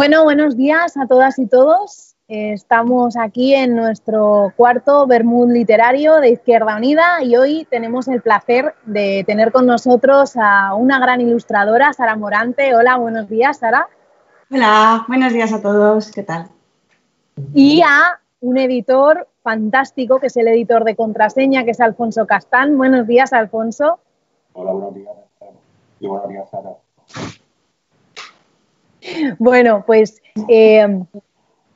Bueno, buenos días a todas y todos. Estamos aquí en nuestro cuarto Bermud Literario de Izquierda Unida y hoy tenemos el placer de tener con nosotros a una gran ilustradora, Sara Morante. Hola, buenos días, Sara. Hola, buenos días a todos. ¿Qué tal? Y a un editor fantástico, que es el editor de contraseña, que es Alfonso Castán. Buenos días, Alfonso. Hola, buenos días. Y buenos días, Sara. Bueno, pues eh,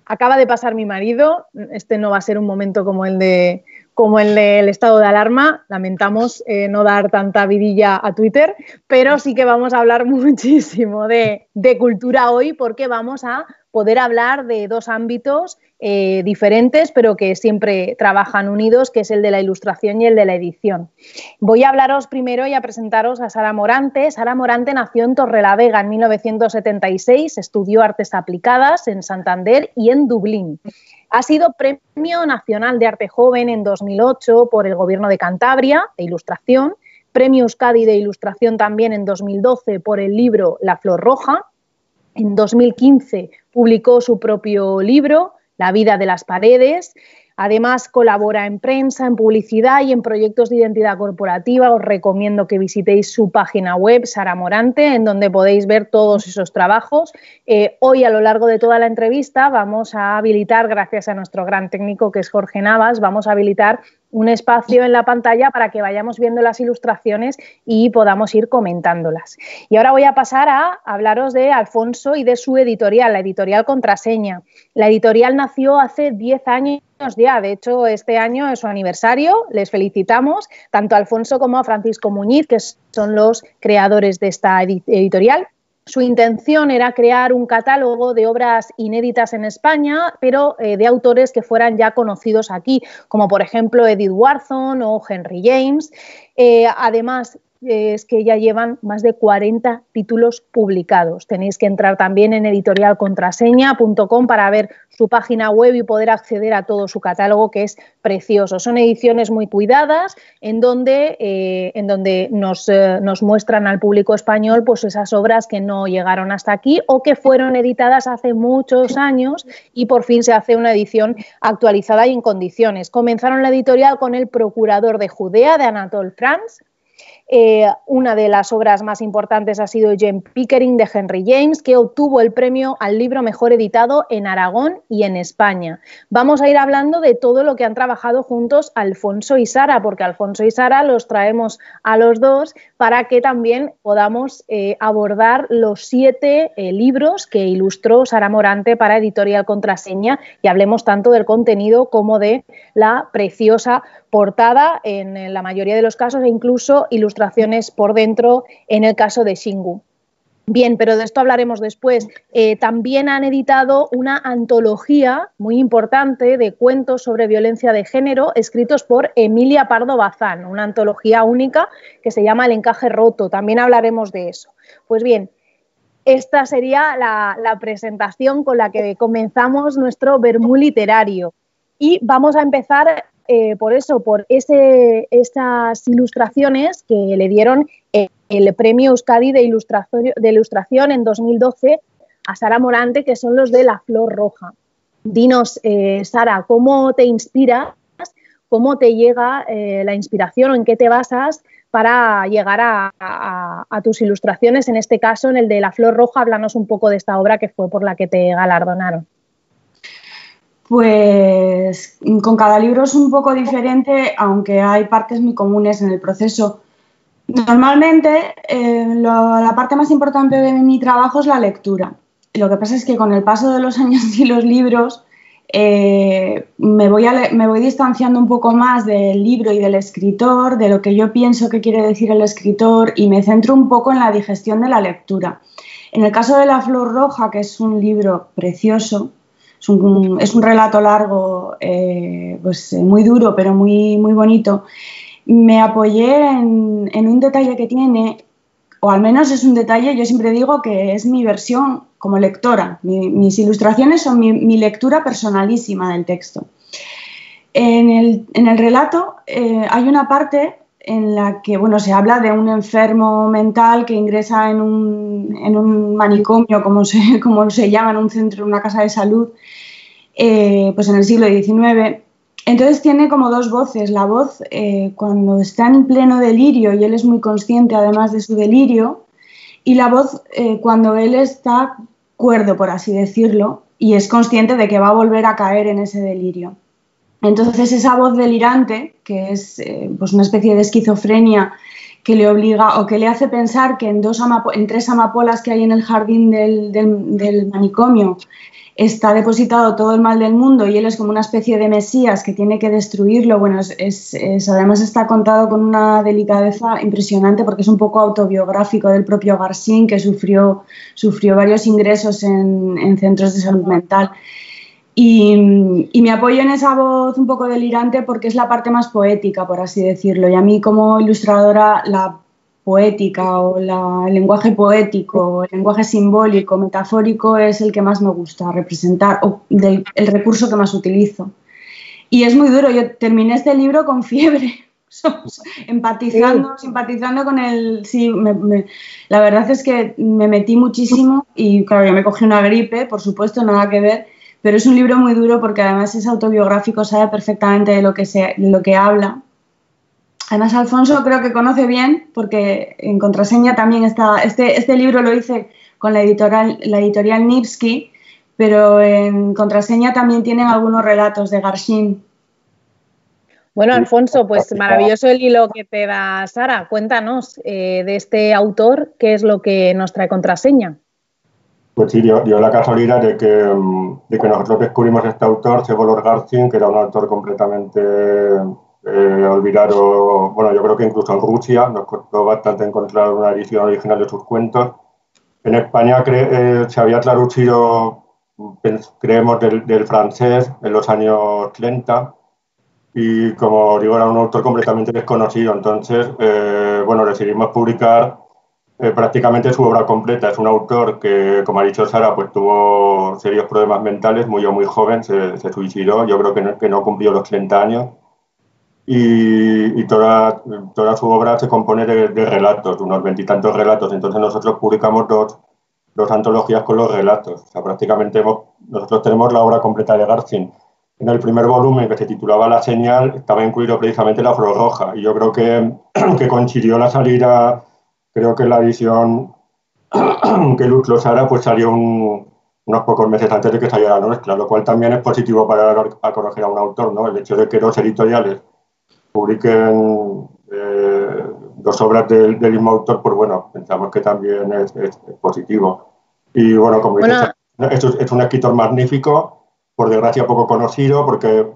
acaba de pasar mi marido. Este no va a ser un momento como el de como el del estado de alarma. Lamentamos eh, no dar tanta vidilla a Twitter, pero sí que vamos a hablar muchísimo de, de cultura hoy porque vamos a poder hablar de dos ámbitos eh, diferentes, pero que siempre trabajan unidos, que es el de la ilustración y el de la edición. Voy a hablaros primero y a presentaros a Sara Morante. Sara Morante nació en Torrelavega en 1976, estudió artes aplicadas en Santander y en Dublín. Ha sido Premio Nacional de Arte Joven en 2008 por el Gobierno de Cantabria de Ilustración, Premio Euskadi de Ilustración también en 2012 por el libro La Flor Roja. En 2015 publicó su propio libro, La vida de las paredes. Además, colabora en prensa, en publicidad y en proyectos de identidad corporativa. Os recomiendo que visitéis su página web, Sara Morante, en donde podéis ver todos esos trabajos. Eh, hoy, a lo largo de toda la entrevista, vamos a habilitar, gracias a nuestro gran técnico que es Jorge Navas, vamos a habilitar un espacio en la pantalla para que vayamos viendo las ilustraciones y podamos ir comentándolas. Y ahora voy a pasar a hablaros de Alfonso y de su editorial, la editorial Contraseña. La editorial nació hace 10 años ya, de hecho este año es su aniversario, les felicitamos tanto a Alfonso como a Francisco Muñiz, que son los creadores de esta editorial. Su intención era crear un catálogo de obras inéditas en España, pero eh, de autores que fueran ya conocidos aquí, como por ejemplo Edith Wharton o Henry James. Eh, además, es que ya llevan más de 40 títulos publicados. Tenéis que entrar también en editorialcontraseña.com para ver su página web y poder acceder a todo su catálogo, que es precioso. Son ediciones muy cuidadas, en donde, eh, en donde nos, eh, nos, muestran al público español pues, esas obras que no llegaron hasta aquí o que fueron editadas hace muchos años y por fin se hace una edición actualizada y en condiciones. Comenzaron la editorial con El Procurador de Judea de Anatole France eh, una de las obras más importantes ha sido Jane Pickering de Henry James, que obtuvo el premio al libro mejor editado en Aragón y en España. Vamos a ir hablando de todo lo que han trabajado juntos Alfonso y Sara, porque Alfonso y Sara los traemos a los dos para que también podamos eh, abordar los siete eh, libros que ilustró Sara Morante para Editorial Contraseña y hablemos tanto del contenido como de la preciosa portada en la mayoría de los casos e incluso ilustraciones por dentro en el caso de Shingu. Bien, pero de esto hablaremos después. Eh, también han editado una antología muy importante de cuentos sobre violencia de género escritos por Emilia Pardo Bazán, una antología única que se llama El encaje roto. También hablaremos de eso. Pues bien, esta sería la, la presentación con la que comenzamos nuestro Bermú literario. Y vamos a empezar eh, por eso, por ese, estas ilustraciones que le dieron el premio Euskadi de ilustración, de ilustración en 2012 a Sara Morante, que son los de La Flor Roja. Dinos, eh, Sara, ¿cómo te inspiras? ¿Cómo te llega eh, la inspiración o en qué te basas para llegar a, a, tus ilustraciones? En este caso, en el de La Flor Roja, háblanos un poco de esta obra que fue por la que te galardonaron. Pues con cada libro es un poco diferente, aunque hay partes muy comunes en el proceso. Normalmente eh, la parte más importante de mi trabajo es la lectura. Lo que pasa es que con el paso de los años y los libros eh, me, voy me voy distanciando un poco más del libro y del escritor, de lo que yo pienso que quiere decir el escritor y me centro un poco en la digestión de la lectura. En el caso de La Flor Roja, que es un libro precioso, es un, relato largo, eh, pues eh, muy duro, pero muy, muy bonito. Me apoyé en, un detalle que tiene, o al menos es un detalle, yo siempre digo que es mi versión como lectora. mis ilustraciones son mi, lectura personalísima del texto. En el, relato eh, hay una parte en la que bueno, se habla de un enfermo mental que ingresa en un, en un manicomio, como se, como se llama, en un centro, una casa de salud, eh, pues en el siglo XIX. Entonces tiene como dos voces. La voz eh, cuando está en pleno delirio y él es muy consciente además de su delirio, y la voz eh, cuando él está cuerdo, por así decirlo, y es consciente de que va a volver a caer en ese delirio. Entonces esa voz delirante, que es eh, pues una especie de esquizofrenia que le obliga o que le hace pensar que en, dos en tres amapolas que hay en el jardín del, manicomio está depositado todo el mal del mundo y él es como una especie de mesías que tiene que destruirlo. Bueno, además está contado con una delicadeza impresionante porque es un poco autobiográfico del propio Garcín que sufrió, sufrió varios ingresos en centros de salud mental. Y, me apoyo en esa voz un poco delirante porque es la parte más poética, por así decirlo. Y a mí como ilustradora la poética o el lenguaje poético, el lenguaje simbólico, metafórico es el que más me gusta representar, o el recurso que más utilizo. Y es muy duro, yo terminé este libro con fiebre, empatizando, simpatizando con el... Sí, la verdad es que me metí muchísimo y claro, yo me cogí una gripe, por supuesto, nada que ver, pero es un libro muy duro porque además es autobiográfico, sabe perfectamente de lo que, se, lo que habla. Además, Alfonso creo que conoce bien, porque en contraseña también está, este, este libro lo hice con la editorial, la editorial Nipsky, pero en contraseña también tienen algunos relatos de Garshin. Bueno, Alfonso, pues maravilloso el hilo que te da Sara. Cuéntanos eh, de este autor, qué es lo que nos trae contraseña. Pues sí, dio, la casualidad de que, mm, de que nosotros descubrimos este autor, Sevolor Garzin, que era un autor completamente eh, olvidado, bueno, yo creo que incluso en Rusia, nos costó bastante encontrar una edición original de sus cuentos. En España eh, se había traducido, creemos, del, francés en los años 30 y como digo, era un autor completamente desconocido, entonces, eh, bueno, decidimos publicar eh, prácticamente su obra completa. Es un autor que, como ha dicho Sara, pues tuvo serios problemas mentales, o muy joven, se, suicidó, yo creo que no, cumplió los 30 años. Y, toda, toda, su obra se compone de, relatos, unos veintitantos relatos. Entonces nosotros publicamos dos, dos, antologías con los relatos. O sea, prácticamente nosotros tenemos la obra completa de Garcin. En el primer volumen, que se titulaba La señal, estaba incluido precisamente la flor roja. Y yo creo que, que la salida creo que la edición que Luz Losara pues salió unos pocos meses antes de que saliera la nuestra, lo cual también es positivo para dar a conocer a un autor, ¿no? El hecho de que dos editoriales publiquen eh, dos obras del, mismo autor, pues bueno, pensamos que también es, positivo. Y bueno, como dices, es un escritor magnífico, por desgracia poco conocido, porque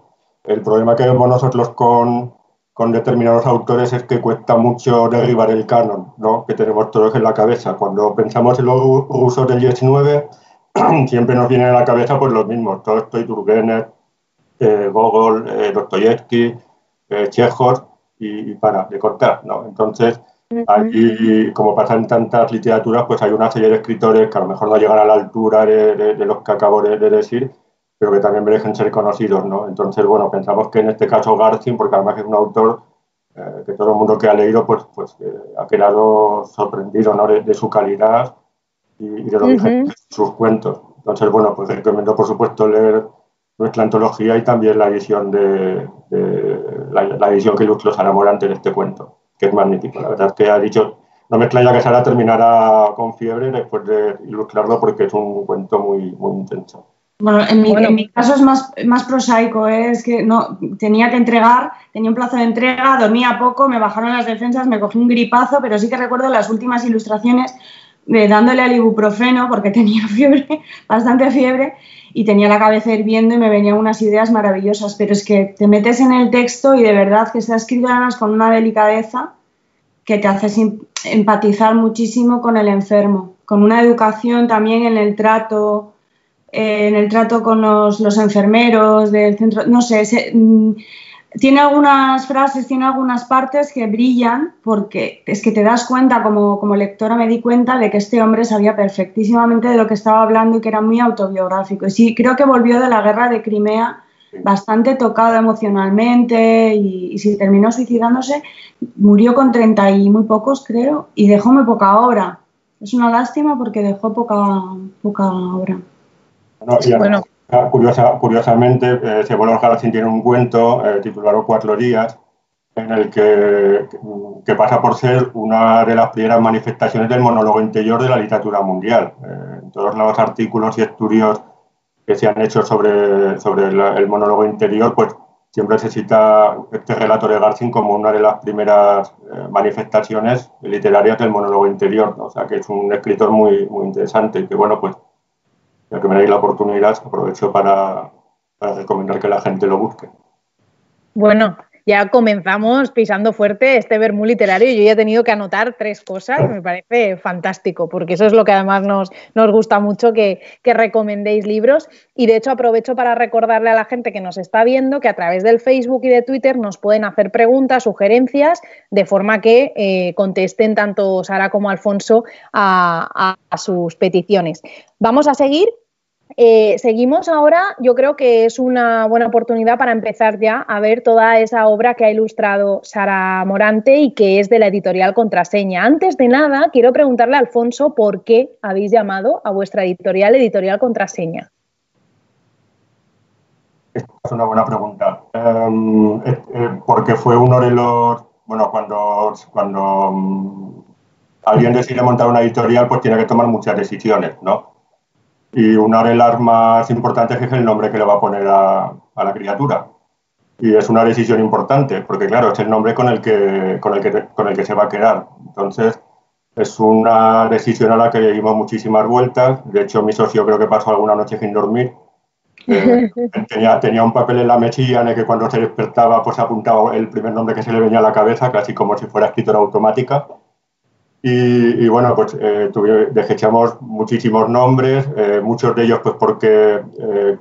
el problema que vemos nosotros con, con determinados autores es que cuesta mucho derribar el canon ¿no? que tenemos todos en la cabeza. Cuando pensamos en los rusos del 19, siempre nos vienen a la cabeza pues, los mismos, Tolstoy, Turgenev, eh, Gogol, eh, Dostoyevsky, eh, Chekhov y, para, de contar. ¿no? Entonces, allí, como pasa en tantas literaturas, pues hay una serie de escritores que a lo mejor no llegan a la altura de, los que acabo de decir, pero que también merecen ser conocidos, ¿no? Entonces, bueno, pensamos que en este caso Garcin, porque además es un autor eh, que todo el mundo que ha leído, pues, pues eh, ha quedado sorprendido, ¿no? De, su calidad y, de lo que sus cuentos. Entonces, bueno, pues recomiendo, por supuesto, leer nuestra antología y también la edición de, la, edición que ilustró Sara Morante de este cuento, que es magnífico. La verdad es que ha dicho, no me extraña que Sara terminara con fiebre después de ilustrarlo porque es un cuento muy, muy intenso. Bueno, en mi, caso es más, más prosaico, ¿eh? es que no tenía que entregar, tenía un plazo de entrega, dormía poco, me bajaron las defensas, me cogí un gripazo, pero sí que recuerdo las últimas ilustraciones de dándole al ibuprofeno porque tenía fiebre, bastante fiebre, y tenía la cabeza hirviendo y me venían unas ideas maravillosas, pero es que te metes en el texto y de verdad que está escrito además con una delicadeza que te hace empatizar muchísimo con el enfermo, con una educación también en el trato en el trato con los, enfermeros del centro, no sé, mm, tiene algunas frases, tiene algunas partes que brillan porque es que te das cuenta, como, como lectora me di cuenta de que este hombre sabía perfectísimamente de lo que estaba hablando y que era muy autobiográfico. Y sí, creo que volvió de la guerra de Crimea bastante tocado emocionalmente y, y, si terminó suicidándose, murió con 30 y muy pocos, creo, y dejó muy poca obra. Es una lástima porque dejó poca, poca obra. Bueno. curiosamente, eh, García tiene un cuento eh, titulado Cuatro días, en el que, que, pasa por ser una de las primeras manifestaciones del monólogo interior de la literatura mundial. Eh, en todos los artículos y estudios que se han hecho sobre, sobre el monólogo interior, pues siempre se cita este relato de García como una de las primeras eh, manifestaciones literarias del monólogo interior, o sea que es un escritor muy, muy interesante y que bueno, pues ya que me dais la oportunidad, aprovecho para, para recomendar que la gente lo busque. Bueno, ya comenzamos pisando fuerte este vermú literario. Yo ya he tenido que anotar tres cosas, me parece fantástico, porque eso es lo que además nos, nos gusta mucho, que, recomendéis libros. Y de hecho aprovecho para recordarle a la gente que nos está viendo que a través del Facebook y de Twitter nos pueden hacer preguntas, sugerencias, de forma que eh, contesten tanto Sara como Alfonso a sus peticiones. Vamos a seguir eh, seguimos ahora, yo creo que es una buena oportunidad para empezar ya a ver toda esa obra que ha ilustrado Sara Morante y que es de la editorial Contraseña. Antes de nada, quiero preguntarle a Alfonso por qué habéis llamado a vuestra editorial Editorial Contraseña. Es una buena pregunta. Em, eh, porque fue uno de los, bueno, cuando, mm, alguien decide montar una editorial, pues tiene que tomar muchas decisiones, ¿no? Y una de las más importantes es el nombre que le va a poner a, la criatura. Y es una decisión importante, porque claro, es el nombre con el que, con el que, con el que se va a quedar. Entonces, es una decisión a la que le dimos muchísimas vueltas. De hecho, mi socio creo que pasó alguna noche sin dormir. Eh, tenía, tenía un papel en la mechilla en el que cuando se despertaba pues apuntaba el primer nombre que se le venía a la cabeza, casi como si fuera escritura automática. Y, bueno, pues eh, desechamos muchísimos nombres, eh, muchos de ellos pues porque eh,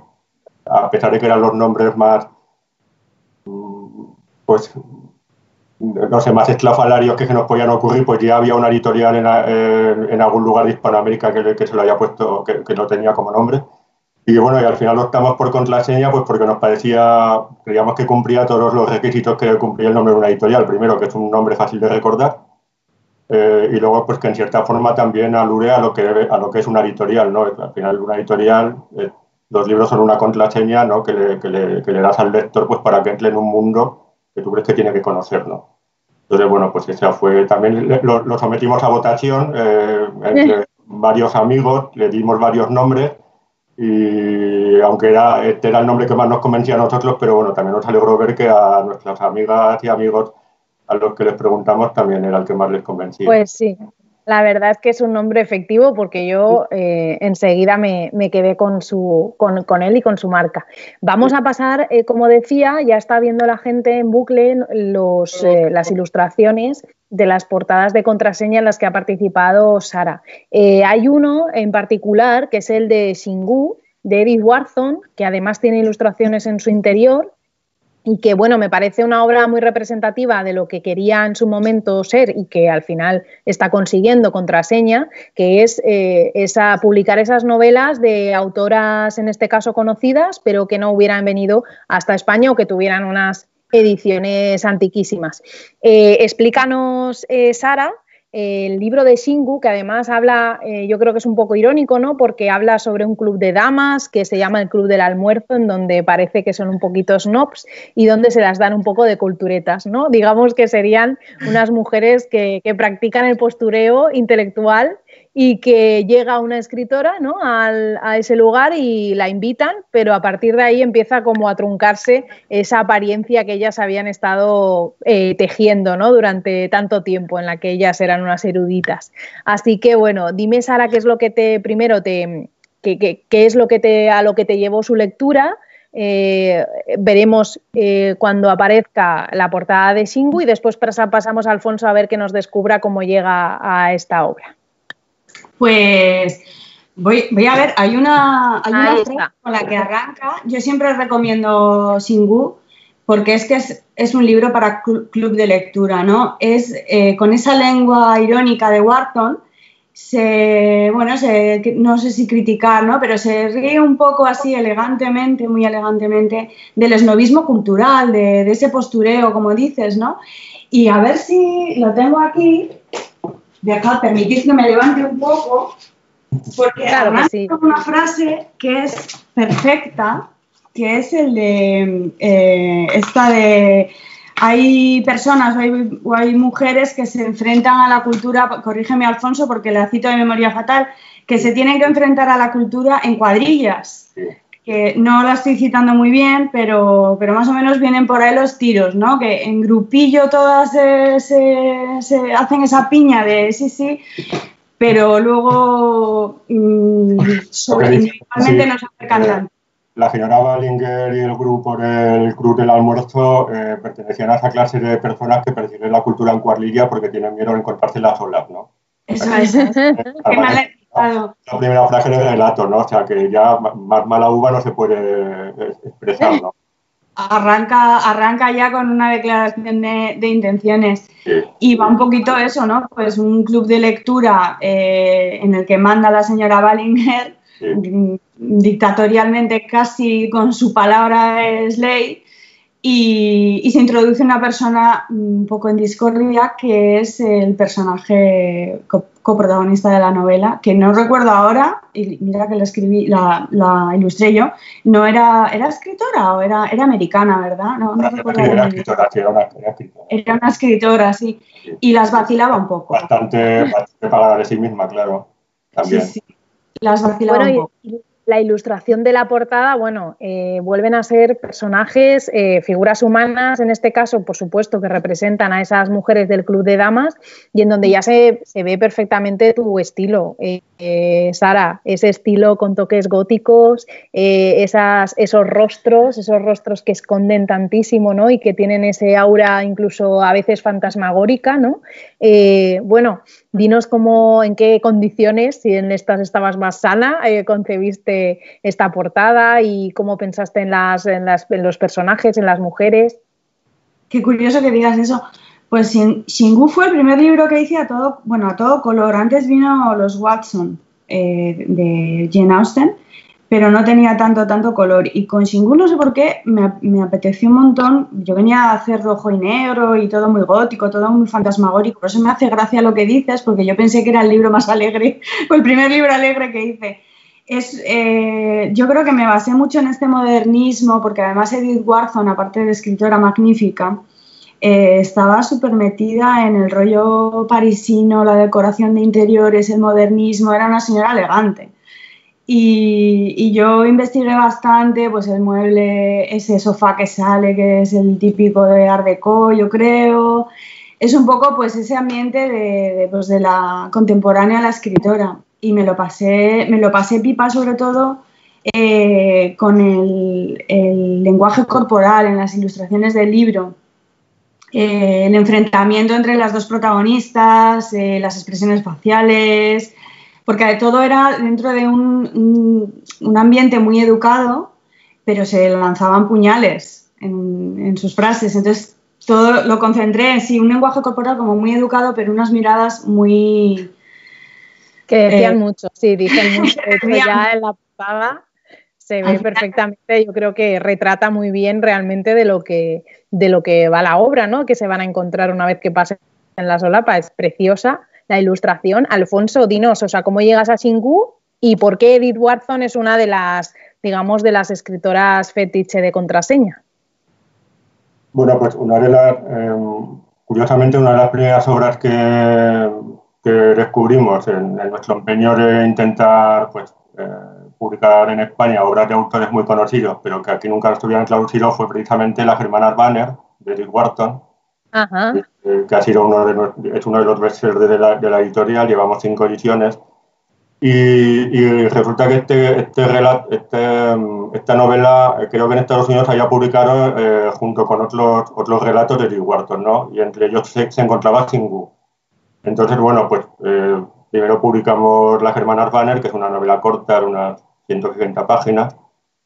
a pesar de que eran los nombres más, mm, pues no sé, más estrafalarios que se nos podían ocurrir, pues ya había una editorial en, en, algún lugar de Hispanoamérica que, se lo haya puesto, que, que, lo tenía como nombre. Y bueno, y al final optamos por contraseña, pues porque nos parecía, creíamos que cumplía todos los requisitos que cumplía el nombre de una editorial. Primero, que es un nombre fácil de recordar eh, y luego, pues que en cierta forma también alude a lo que, a lo que es una editorial, ¿no? Al final, una editorial, eh, los libros son una contraseña, ¿no? Que le, que, le, que le, das al lector, pues para que entre en un mundo que tú crees que tiene que conocer, ¿no? Entonces, bueno, pues esa fue, también lo, lo sometimos a votación eh, entre varios amigos, le dimos varios nombres y aunque era, este era el nombre que más nos convencía a nosotros, pero bueno, también nos alegró ver que a nuestras amigas y amigos a los que les preguntamos también era el que más les convencía. Pues sí, la verdad es que es un nombre efectivo porque yo eh, enseguida me, quedé con, su, con, él y con su marca. Vamos a pasar, eh, como decía, ya está viendo la gente en bucle los, eh, las ilustraciones de las portadas de contraseña en las que ha participado Sara. hay uno en particular que es el de Shingu, de Edith Warson, que además tiene ilustraciones en su interior y que bueno, me parece una obra muy representativa de lo que quería en su momento ser y que al final está consiguiendo contraseña, que es eh, esa, publicar esas novelas de autoras, en este caso conocidas, pero que no hubieran venido hasta España o que tuvieran unas ediciones antiquísimas. Eh, explícanos, eh, Sara, el libro de Shingu, que además habla, eh, yo creo que es un poco irónico, ¿no? Porque habla sobre un club de damas que se llama el Club del Almuerzo, en donde parece que son un poquito snobs y donde se las dan un poco de culturetas, ¿no? Digamos que serían unas mujeres que, que practican el postureo intelectual y que llega una escritora ¿no? a ese lugar y la invitan, pero a partir de ahí empieza como a truncarse esa apariencia que ellas habían estado eh, tejiendo ¿no? durante tanto tiempo en la que ellas eran unas eruditas. Así que bueno, dime Sara qué es lo que te primero te qué, es lo que te a lo que te llevó su lectura. Eh, veremos eh, cuando aparezca la portada de Shingu y después pasamos a Alfonso a ver que nos descubra cómo llega a esta obra. Pues voy, voy a ver, hay una, hay una con la que arranca. Yo siempre recomiendo Singu porque es que es, un libro para club de lectura, ¿no? Es eh, con esa lengua irónica de Wharton, se, bueno, se, no sé si criticar, ¿no? Pero se ríe un poco así elegantemente, muy elegantemente, del esnovismo cultural, de, ese postureo, como dices, ¿no? Y a ver si lo tengo aquí. De acá, permitid que me levante un poco, porque claro que una frase que es perfecta, que es el de eh, esta de hay personas o hay, mujeres que se enfrentan a la cultura, corrígeme Alfonso porque la cito de memoria fatal, que se tienen que enfrentar a la cultura en cuadrillas. Que no la estoy citando muy bien, pero, pero más o menos vienen por ahí los tiros, ¿no? Que en grupillo todas se, hacen esa piña de sí, sí, pero luego mmm, individualmente no se acercan la señora Ballinger y el grupo el Club del Almuerzo eh, pertenecían a esa clase de personas que persiguen la cultura en cuadrilla porque tienen miedo de encontrarse las olas, ¿no? Eso es. La, primera frase del relato, ¿no? O sea, que ya más mala uva no se puede expresar, ¿no? Arranca, arranca ya con una declaración de, intenciones y va un poquito eso, ¿no? Pues un club de lectura eh, en el que manda la señora Ballinger dictatorialmente casi con su palabra es ley y, se introduce una persona un poco en discordia que es el personaje coprotagonista de la novela, que no recuerdo ahora, y mira que la escribí, la, ilustré yo, no era, era escritora o era, era americana, ¿verdad? No, recuerdo. Era escritora, sí, era una, escritora. Era una escritora, sí, y las vacilaba un poco. Bastante, bastante pagada de sí misma, claro. También. Sí, sí. Las vacilaba un poco la ilustración de la portada, bueno, eh, vuelven a ser personajes, eh, figuras humanas, en este caso, por supuesto, que representan a esas mujeres del Club de Damas y en donde ya se, ve perfectamente tu estilo, eh, Sara, ese estilo con toques góticos, esos rostros, esos rostros que esconden tantísimo, ¿no? Y que tienen ese aura incluso a veces fantasmagórica, ¿no? bueno, dinos cómo, en qué condiciones, si en estas estabas más sana, concebiste esta portada y cómo pensaste en, las, en, los personajes, en las mujeres. Qué curioso que digas eso. Pues Shingu fue el primer libro que hice a todo, bueno, a todo color. Antes vino Los Watson eh, de Jane Austen, pero no tenía tanto, tanto color. Y con Shingu no sé por qué me, me, apeteció un montón. Yo venía a hacer rojo y negro y todo muy gótico, todo muy fantasmagórico. Por eso me hace gracia lo que dices, porque yo pensé que era el libro más alegre, o el primer libro alegre que hice es, eh, yo creo que me basé mucho en este modernismo, porque además Edith Wharton, aparte de escritora magnífica, eh, estaba súper metida en el rollo parisino, la decoración de interiores, el modernismo, era una señora elegante. Y, yo investigué bastante, pues el mueble, ese sofá que sale, que es el típico de Art Deco, yo creo. Es un poco pues ese ambiente de, pues, de la contemporánea la escritora y me lo pasé, me lo pasé pipa sobre todo eh, con el, lenguaje corporal en las ilustraciones del libro. Eh, el enfrentamiento entre las dos protagonistas, eh, las expresiones faciales, porque todo era dentro de un, ambiente muy educado, pero se lanzaban puñales en, en, sus frases. Entonces, todo lo concentré en sí, un lenguaje corporal como muy educado, pero unas miradas muy, que decían eh, mucho, sí, dicen mucho. ya en la portada se ve perfectamente, yo creo que retrata muy bien realmente de lo que, de lo que va la obra, ¿no? Que se van a encontrar una vez que pasen en la solapa. Es preciosa la ilustración. Alfonso, dinos, o sea, ¿cómo llegas a Xingu y por qué Edith Wharton es una de las, digamos, de las escritoras fetiche de contraseña? Bueno, pues una de las, em, curiosamente, una de las primeras obras que, descubrimos en, nuestro empeño de intentar pues, eh, publicar en España obras de autores muy conocidos, pero que aquí nunca estuvieran traducidos, fue precisamente Las Hermanas Banner, de Edith Wharton, eh, que ha sido uno de, es uno de los bestsellers de la, de la editorial, llevamos cinco ediciones. Y, resulta que este, este, este, esta novela, eh, creo que en Estados Unidos había publicado junto con otros, otros relatos de Edith Wharton, ¿no? Y entre ellos se, se encontraba Singu. Entonces, bueno, pues eh, primero publicamos Las Hermanas Banner, que es una novela corta de unas 160 páginas.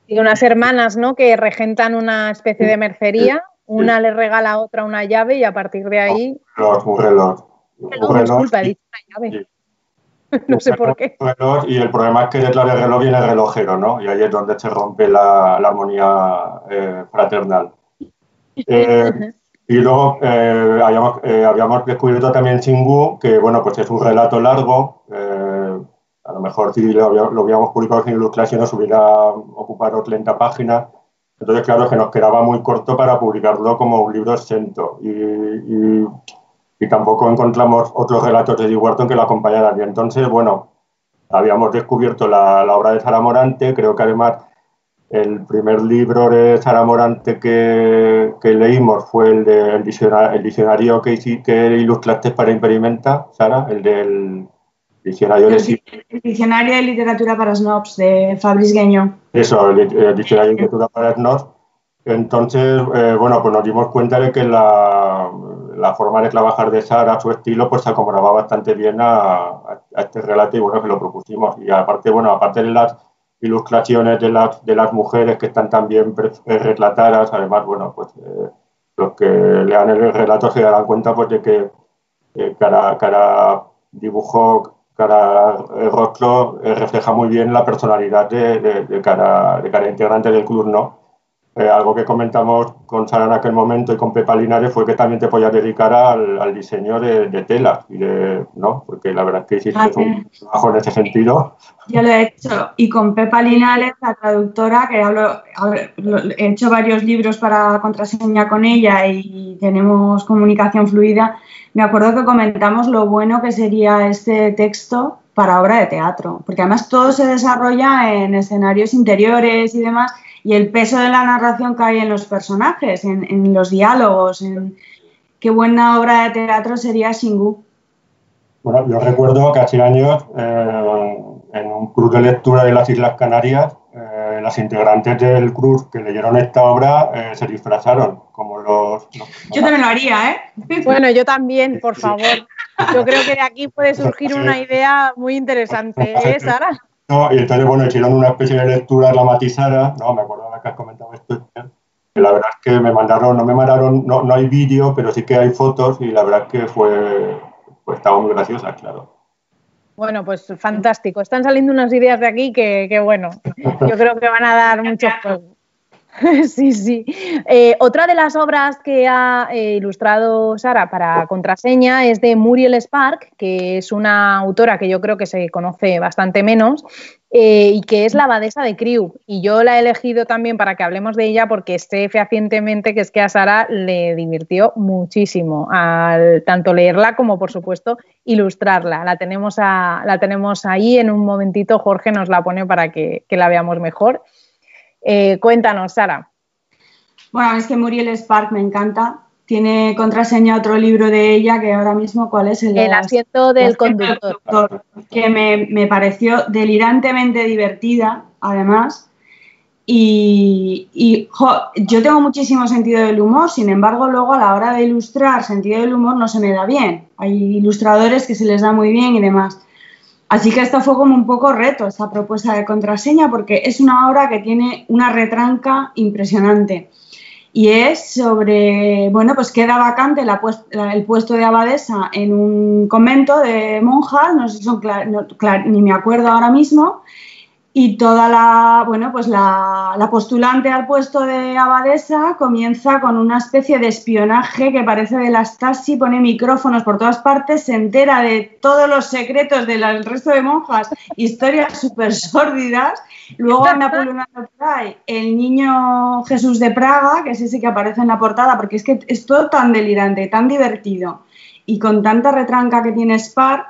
Y unas hermanas, ¿no? Que regentan una especie de mercería. Una le regala a otra una llave y a partir de ahí. Los, un reloj. Un reloj. Disculpa, he dicho una llave. no sé por qué. y el problema es que detrás del reloj viene el relojero, ¿no? Y ahí es donde se rompe la, armonía eh, fraternal. Eh, y luego eh, habíamos, descubierto también Chingu, que bueno, pues es un relato largo. a lo mejor si lo, lo hubiéramos publicado sin ilustraciones hubiera ocupado 30 páginas. Entonces, claro, que nos quedaba muy corto para publicarlo como un libro exento. y tampoco encontramos otros relatos de Eddie Wharton que lo acompañaran. Y entonces, bueno, habíamos descubierto la, obra de Sara Morante, creo que además el primer libro de Sara Morante que, leímos fue el del diccionario, que, que ilustraste para Imperimenta, Sara, el del diccionario de... El diccionario de literatura para snobs de Fabrice Gueño. Eso, el, diccionario de literatura para snobs. Entonces, eh, bueno, pues nos dimos cuenta de que la, la forma de trabajar de Sara, su estilo, pues se acomodaba bastante bien a, este relato y bueno, que lo propusimos. Y aparte, bueno, aparte de las ilustraciones de las, de las mujeres que están también eh, retratadas, además, bueno, pues eh, los que lean el relato se darán cuenta pues de que eh, cada, cada dibujo, cada rostro refleja muy bien la personalidad de, cada, de cada integrante del club, ¿no? Eh, algo que comentamos con Sara en aquel momento y con Pepa Linares fue que también te podías dedicar al, diseño de, telas, y de, ¿no? Porque la verdad es que hiciste un trabajo en ese sentido. Yo lo he hecho. Y con Pepa Linares, la traductora, que hablo, he hecho varios libros para contraseña con ella y tenemos comunicación fluida, me acuerdo que comentamos lo bueno que sería este texto para obra de teatro, porque además todo se desarrolla en escenarios interiores y demás y el peso de la narración cae en los personajes, en, los diálogos, en qué buena obra de teatro sería Shingu. Bueno, yo recuerdo que hace años, eh, en un cruz de lectura de las Islas Canarias, eh, las integrantes del cruz que leyeron esta obra eh, se disfrazaron como los, Yo también lo haría, ¿eh? Bueno, yo también, por favor. Yo creo que de aquí puede surgir una idea muy interesante, ¿eh, Sara? Y entonces, bueno, hicieron una especie de lectura dramatizada, ¿no? Me acuerdo de que has comentado esto, que la verdad es que me mandaron, no me mandaron, no, no hay vídeo, pero sí que hay fotos y la verdad es que fue, pues estaba muy graciosa, claro. Bueno, pues fantástico. Están saliendo unas ideas de aquí que, que bueno, yo creo que van a dar muchos juegos. Sí, sí. Eh, otra de las obras que ha eh, ilustrado Sara para contraseña es de Muriel Spark, que es una autora que yo creo que se conoce bastante menos eh, y que es la abadesa de Crew. Y yo la he elegido también para que hablemos de ella porque sé fehacientemente que es que a Sara le divirtió muchísimo al tanto leerla como, por supuesto, ilustrarla. La tenemos, la tenemos ahí en un momentito, Jorge nos la pone para que la veamos mejor. Eh, cuéntanos, Sara. Bueno, es que Muriel Spark me encanta. Tiene contraseña otro libro de ella que ahora mismo, ¿cuál es? El, el asiento del conductor. Que me, pareció delirantemente divertida, además. Y, yo tengo muchísimo sentido del humor, sin embargo, luego a la hora de ilustrar, sentido del humor no se me da bien. Hay ilustradores que se les da muy bien y demás. Así que esto fue como un poco reto, esta propuesta de contraseña, porque es una obra que tiene una retranca impresionante. Y es sobre, bueno, pues queda vacante el puesto de abadesa en un convento de monjas, no sé si son, ni me acuerdo ahora mismo, y toda la, bueno, pues la, postulante al puesto de abadesa comienza con una especie de espionaje que parece de la Stasi, pone micrófonos por todas partes, se entera de todos los secretos del resto de monjas, historias súper sórdidas. Luego anda pululando por el niño Jesús de Praga, que es ese que aparece en la portada, porque es que es todo tan delirante, tan divertido y con tanta retranca que tiene Spark,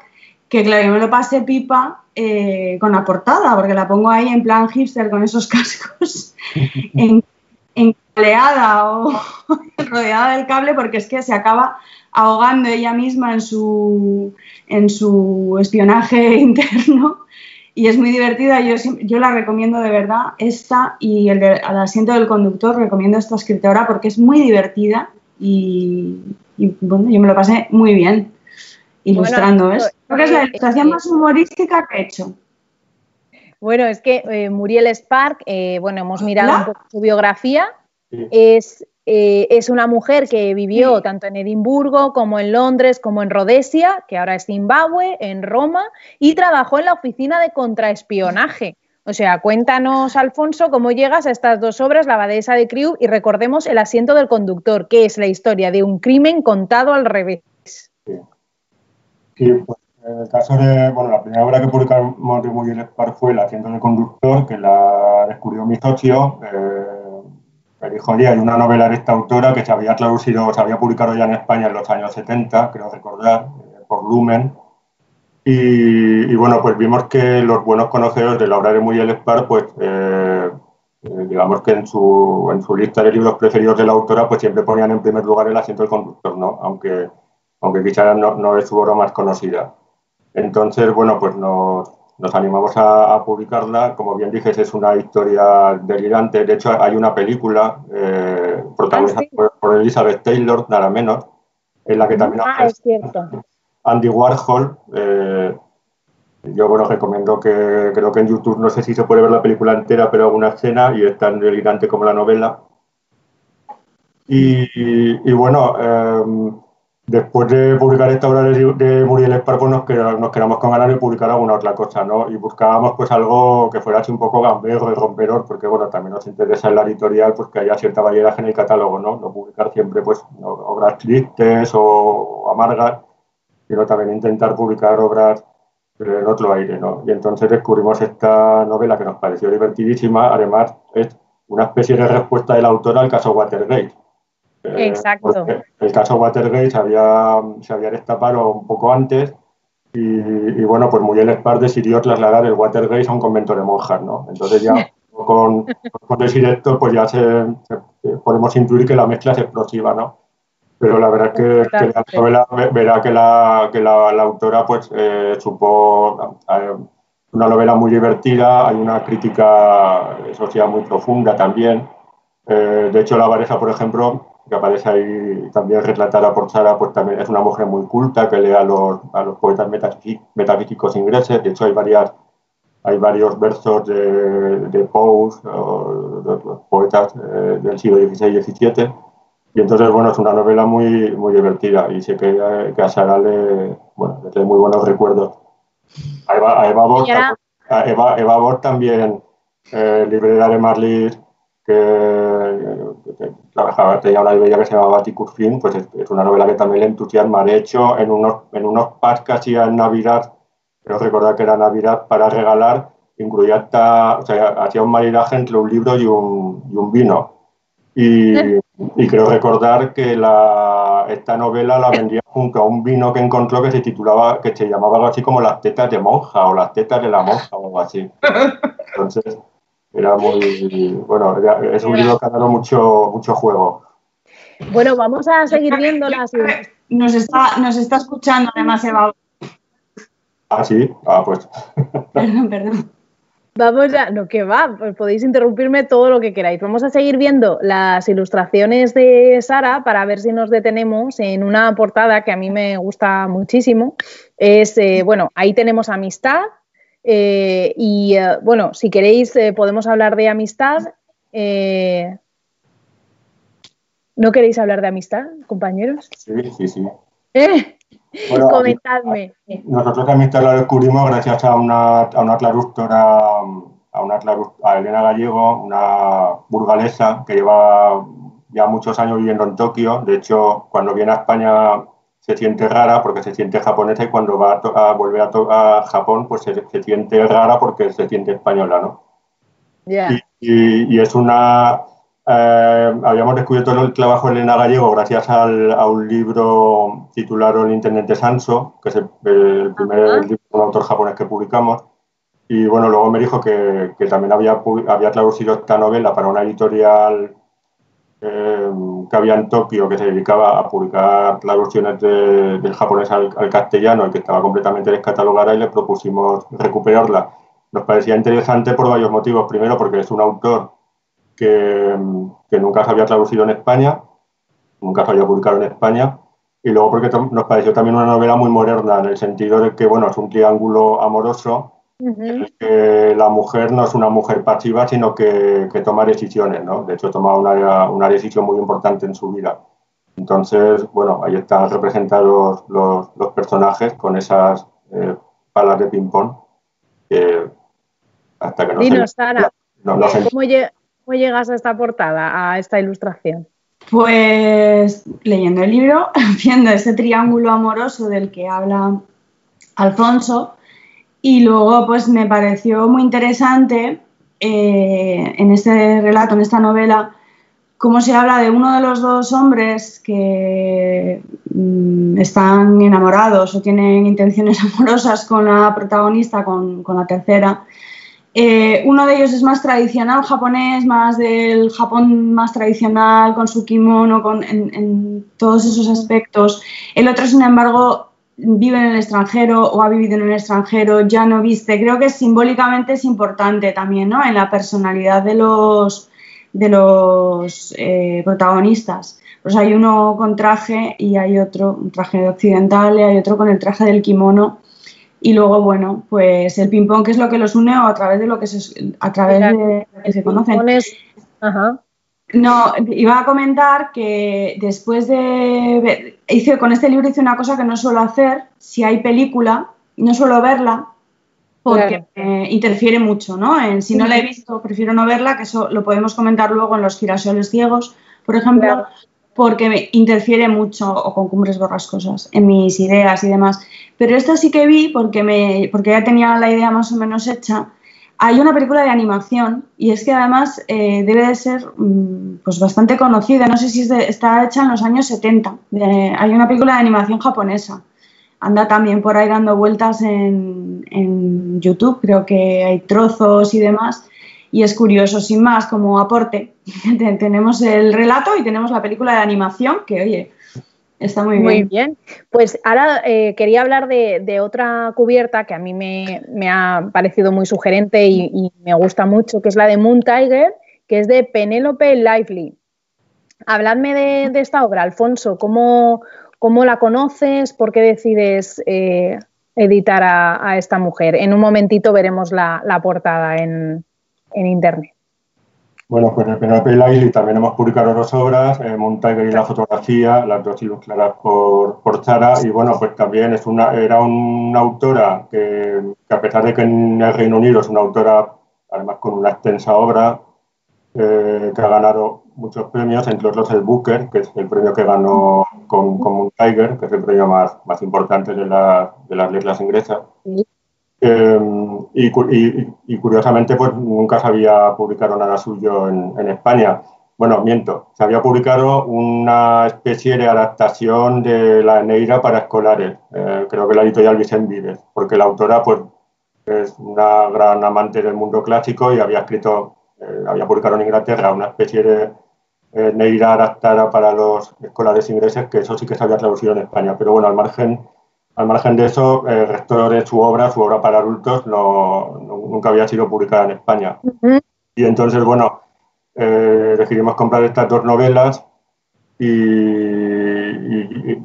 que claro, yo me lo pasé pipa eh, con la portada, porque la pongo ahí en plan hipster con esos cascos, en, encaleada o rodeada del cable, porque es que se acaba ahogando ella misma en su, en su espionaje interno y es muy divertida. Yo, yo la recomiendo de verdad, esta y el al asiento del conductor, recomiendo esta escritora porque es muy divertida y, y bueno, yo me lo pasé muy bien ilustrando. ¿es? Creo que es la ilustración más humorística que he hecho. Bueno, es que eh, Muriel Spark, eh, bueno, hemos mirado un poco su biografía. Es, eh, es una mujer que vivió tanto en Edimburgo como en Londres, como en Rhodesia, que ahora es Zimbabue, en Roma, y trabajó en la oficina de contraespionaje. O sea, cuéntanos, Alfonso, cómo llegas a estas dos obras, La abadesa de Crew y recordemos El asiento del conductor, que es la historia de un crimen contado al revés. Sí, pues el caso de, bueno, la primera obra que publicamos de Muriel Espar fue El asiento del conductor, que la descubrió mi socio. Eh, dijo, oye, hay una novela de esta autora que se había traducido, se había publicado ya en España en los años 70, creo recordar, eh, por Lumen y, bueno, pues vimos que los buenos conocedores de la obra de Muriel Espar, pues eh, eh, digamos que en su, en su lista de libros preferidos de la autora, pues siempre ponían en primer lugar el asiento del conductor, ¿no? Aunque, aunque quizás no, no es su obra más conocida. Entonces, bueno, pues nos, nos animamos a, publicarla. Como bien dices, es una historia delirante. De hecho, hay una película eh, protagonizada ah, por, Elizabeth Taylor, nada menos, en la que también... Ah, es cierto Andy Warhol. Eh, yo bueno, recomiendo que creo que en YouTube no sé si se puede ver la película entera, pero alguna escena y es tan delirante como la novela. Y, bueno, eh, después de publicar esta obra de, Muriel Espar, pues nos, quedamos con ganas de publicar alguna otra cosa, ¿no? Y buscábamos pues algo que fuera así un poco gamberro y romperor, porque bueno, también nos interesa en la editorial pues que haya cierta variedad en el catálogo, ¿no? No publicar siempre pues obras tristes o amargas sino también intentar publicar obras en otro aire, ¿no? Y entonces descubrimos esta novela que nos pareció divertidísima, además es una especie de respuesta del autor al caso Watergate. Eh, Exacto. el caso Watergate se había, se había destapado un poco antes y, bueno, pues Muriel Espar decidió trasladar el Watergate a un convento de monjas, ¿no? Entonces ya con, con decir esto, pues ya se, podemos intuir que la mezcla es explosiva, ¿no? pero la verdad es que, la novela verá que la, que la, autora pues eh, supo eh, una novela muy divertida, hay una crítica social muy profunda también. Eh, de hecho, la Varesa, por ejemplo, que aparece ahí también retratada por Sara, pues también es una mujer muy culta que lee a los, a los poetas metafísicos ingleses. De hecho, hay varias hay varios versos de, de Poe, de los poetas del siglo XVI y XVII, y entonces, bueno, es una novela muy, muy divertida y sé que, que a Sara le, bueno, le trae muy buenos recuerdos. A Eva, a Eva, Bort, a Eva, Eva también, eh, librera de Marlis, que, trabajaba, tenía una librería que se llamaba Ticurfin, pues es, una novela que también le entusiasma. De hecho, en unos, en unos packs que hacía en Navidad, creo recordar que era Navidad para regalar, incluía hasta, o sea, hacía un maridaje entre un libro y un, y un vino. Y, y creo recordar que la, esta novela la vendía junto a un vino que encontró que se titulaba, que se llamaba algo así como Las tetas de monja o Las tetas de la monja o algo así. Entonces, era muy, bueno, es un libro que ha dado mucho, mucho juego. Bueno, vamos a seguir viendo las... Nos está, nos está escuchando además Eva. Ah, sí, ah, pues. Perdón, perdón. Vamos ya, no que va, pues podéis interrumpirme todo lo que queráis. Vamos a seguir viendo las ilustraciones de Sara para ver si nos detenemos en una portada que a mí me gusta muchísimo. Es, eh, bueno, ahí tenemos amistad eh, y, eh, bueno, si queréis podemos hablar de amistad. ¿No queréis hablar de amistad, compañeros? Sí, sí, sí. Comentadme. Nosotros también la descubrimos gracias a una, a una traductora, a, una a Elena Gallego, una burgalesa que lleva ya muchos años viviendo en Tokio. De hecho, cuando viene a España se siente rara porque se siente japonesa y cuando va a, volver a, Japón pues se, siente rara porque se siente española, ¿no? y, es una eh, habíamos descubierto el trabajo de Elena Gallego gracias al, a un libro titulado El Intendente Sanso, que es el, primer libro de un autor japonés que publicamos. Y bueno, luego me dijo que, que también había, había traducido esta novela para una editorial que había en Tokio que se dedicaba a publicar traducciones del japonés al, al, castellano y que estaba completamente descatalogada y le propusimos recuperarla. Nos parecía interesante por varios motivos. Primero, porque es un autor que, nunca se había traducido en España, nunca se había publicado en España, y luego porque nos pareció también una novela muy moderna, en el sentido de que, bueno, es un triángulo amoroso que la mujer no es una mujer pasiva, sino que, toma decisiones, ¿no? De hecho, toma una, una, decisión muy importante en su vida. Entonces, bueno, ahí están representados los, los personajes con esas eh, palas de ping-pong. hasta que no Dinos, Sara, ¿cómo, ¿cómo llegas a esta portada, a esta ilustración? Pues leyendo el libro, viendo ese triángulo amoroso del que habla Alfonso, y luego pues me pareció muy interesante eh, en este relato, en esta novela, cómo se habla de uno de los dos hombres que mm, están enamorados o tienen intenciones amorosas con la protagonista, con, con la tercera, eh, uno de ellos es más tradicional japonés, más del Japón más tradicional, con su kimono, con, en, todos esos aspectos. El otro, sin embargo, vive en el extranjero o ha vivido en el extranjero, ya no viste. Creo que simbólicamente es importante también, ¿no? En la personalidad de los, de los eh, protagonistas. Pues hay uno con traje y hay otro, un traje occidental y hay otro con el traje del kimono y luego, bueno, pues el ping-pong, que es lo que los une o a través de lo que se, a través de que se conocen. No, iba a comentar que después de hice con este libro hice una cosa que no suelo hacer, si hay película, no suelo verla porque interfiere mucho, ¿no? En, si no la he visto, prefiero no verla, que eso lo podemos comentar luego en los girasoles ciegos, por ejemplo, porque me interfiere mucho o con cumbres borrascosas en mis ideas y demás. Pero esta sí que vi porque, me, porque ya tenía la idea más o menos hecha. Hay una película de animación y es que además eh, debe de ser mm, pues bastante conocida. No sé si está hecha en los años 70. hay una película de animación japonesa. Anda también por ahí dando vueltas en, en YouTube. Creo que hay trozos y demás y es curioso, sin más, como aporte. tenemos el relato y tenemos la película de animación, que oye, está muy bien. Muy bien. Pues ahora eh, quería hablar de, otra cubierta que a mí me, ha parecido muy sugerente y, me gusta mucho, que es la de Moon Tiger, que es de Penélope Lively. Habladme de, esta obra, Alfonso, ¿cómo, ¿cómo, la conoces? ¿Por qué decides eh, editar a, esta mujer? En un momentito veremos la portada en, en Internet. Bueno, pues en Penelope Lively también hemos publicado dos obras, eh, Montague y la fotografía, las dos ilustradas por, por Chara, y bueno, pues también es una, era una autora que, a pesar de que en el Reino Unido es una autora, además con una extensa obra, eh, que ha ganado muchos premios, entre otros el Booker, que es el premio que ganó con, con Tiger, que es el premio más, más importante de, de las letras inglesas. Em, y, curiosamente, pues nunca se había publicado nada suyo en, España. Bueno, miento, se había publicado una especie de adaptación de la Neira para escolares, eh, creo que la editorial Vicente Vives, porque la autora pues, es una gran amante del mundo clásico y había escrito, eh, había publicado en Inglaterra una especie de eh, Neira adaptada para los escolares ingleses, que eso sí que se había traducido en España, pero bueno, al margen al margen de eso, el resto de su obra, su obra para adultos, no, nunca había sido publicada en España. Y entonces, bueno, eh, decidimos comprar estas dos novelas y,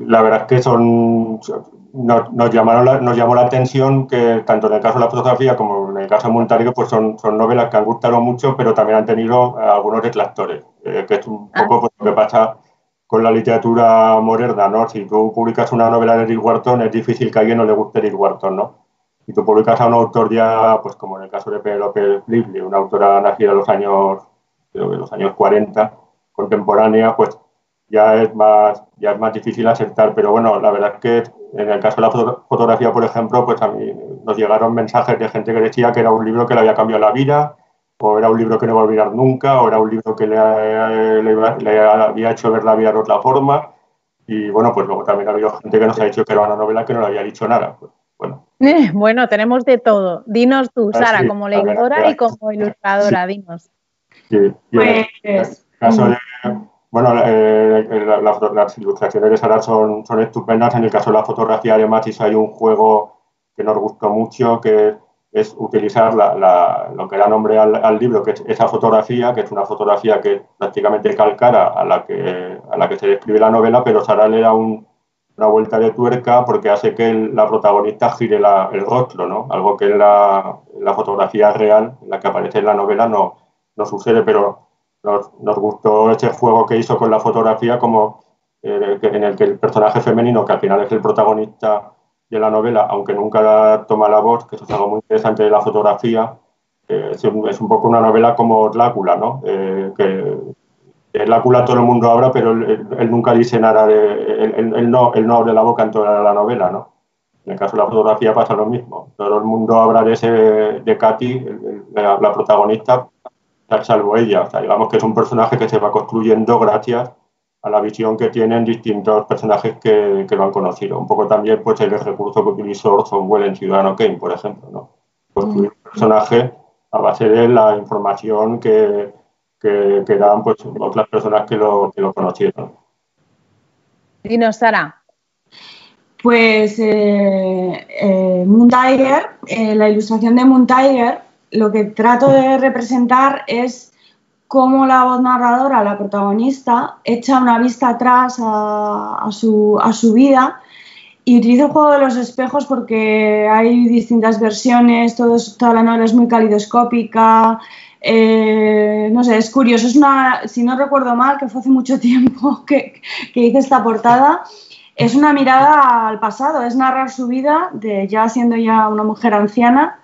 la verdad es que son nos, llamaron nos llamó la atención que tanto en el caso de la fotografía como en el caso de Montario pues son, son novelas que han gustado mucho pero también han tenido algunos detractores eh, que es un poco ah. pues, lo que pasa con la literatura moderna, ¿no? Si tú publicas una novela de Eric Wharton, es difícil que a alguien no le guste Eric Wharton, ¿no? Si tú publicas a un autor ya, pues como en el caso de Pedro López Lively, una autora nacida en los años, creo que los años 40, contemporánea, pues ya es más, ya es más difícil aceptar. Pero bueno, la verdad es que en el caso de la fotografía, por ejemplo, pues a mí nos llegaron mensajes de gente que decía que era un libro que le había cambiado la vida, o era un libro que no va a olvidar nunca, o era un libro que le, había hecho ver la vida de otra forma. Y bueno, pues luego también ha habido gente que nos ha dicho que era una novela que no le había dicho nada. Pues, bueno. bueno, tenemos de todo. Dinos tú, ah, Sara, como lectora y como ilustradora, dinos. Sí, pues, caso de, bueno, eh, las ilustraciones de Sara son, son estupendas. En el caso de la fotografía, además, hay un juego que nos gustó mucho, que es utilizar lo que da nombre al, libro, que es esa fotografía, que es una fotografía que prácticamente calcara a la que, a la que se describe la novela, pero Sara le da un, una vuelta de tuerca porque hace que la protagonista gire el rostro, ¿no? Algo que en la, fotografía real, en la que aparece en la novela, no, no sucede, pero nos, gustó ese juego que hizo con la fotografía como eh, en el que el personaje femenino, que al final es el protagonista de la novela, aunque nunca toma la voz, que eso es algo muy interesante de la fotografía, eh, es, un, poco una novela como Drácula, ¿no? Eh, que Drácula todo el mundo habla, pero él, nunca dice nada, de, él, no, él no abre la boca en toda la novela, ¿no? En el caso de la fotografía pasa lo mismo. Todo el mundo habla de ese de Katy, la, protagonista, salvo ella. O digamos que es un personaje que se va construyendo gracias a la visión que tienen distintos personajes que, que lo han conocido. Un poco también pues el recurso que utilizó Orson Welles en Ciudadano Kane, por ejemplo, ¿no? Construir un personaje a base de la información que, que, dan pues, otras personas que lo, que lo conocieron. Dinos, Sara. Pues eh, eh, Moon Tiger, eh, la ilustración de Moon Tiger, lo que trato de representar es cómo la voz narradora, la protagonista, echa una vista atrás a, su, vida y utilizo el juego de los espejos porque hay distintas versiones, toda la novela es muy calidoscópica, eh, no sé, es curioso. Si no recuerdo mal, que fue hace mucho tiempo que, hice esta portada, es una mirada al pasado, es narrar su vida de ya siendo ya una mujer anciana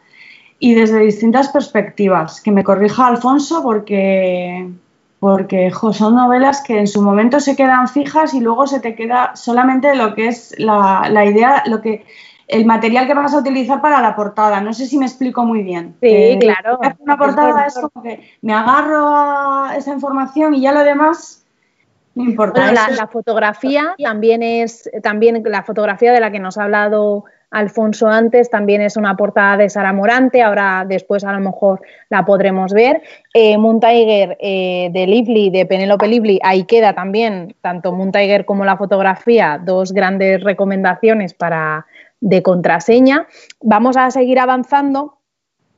y desde distintas perspectivas. Que me corrija Alfonso porque, porque son novelas que en su momento se quedan fijas y luego se te queda solamente lo que es la, la idea, lo que el material que vas a utilizar para la portada. No sé si me explico muy bien. Sí, eh, claro. Una portada es como que me agarro a esa información y ya lo demás no importa. la, fotografía también es, también la fotografía de la que nos ha hablado Alfonso antes, también es una portada de Sara Morante, ahora después a lo mejor la podremos ver. Eh, Moon Tiger eh, de Lively, de Penélope Lively, ahí queda también, tanto Moon Tiger como la fotografía, dos grandes recomendaciones para, de contraseña. Vamos a seguir avanzando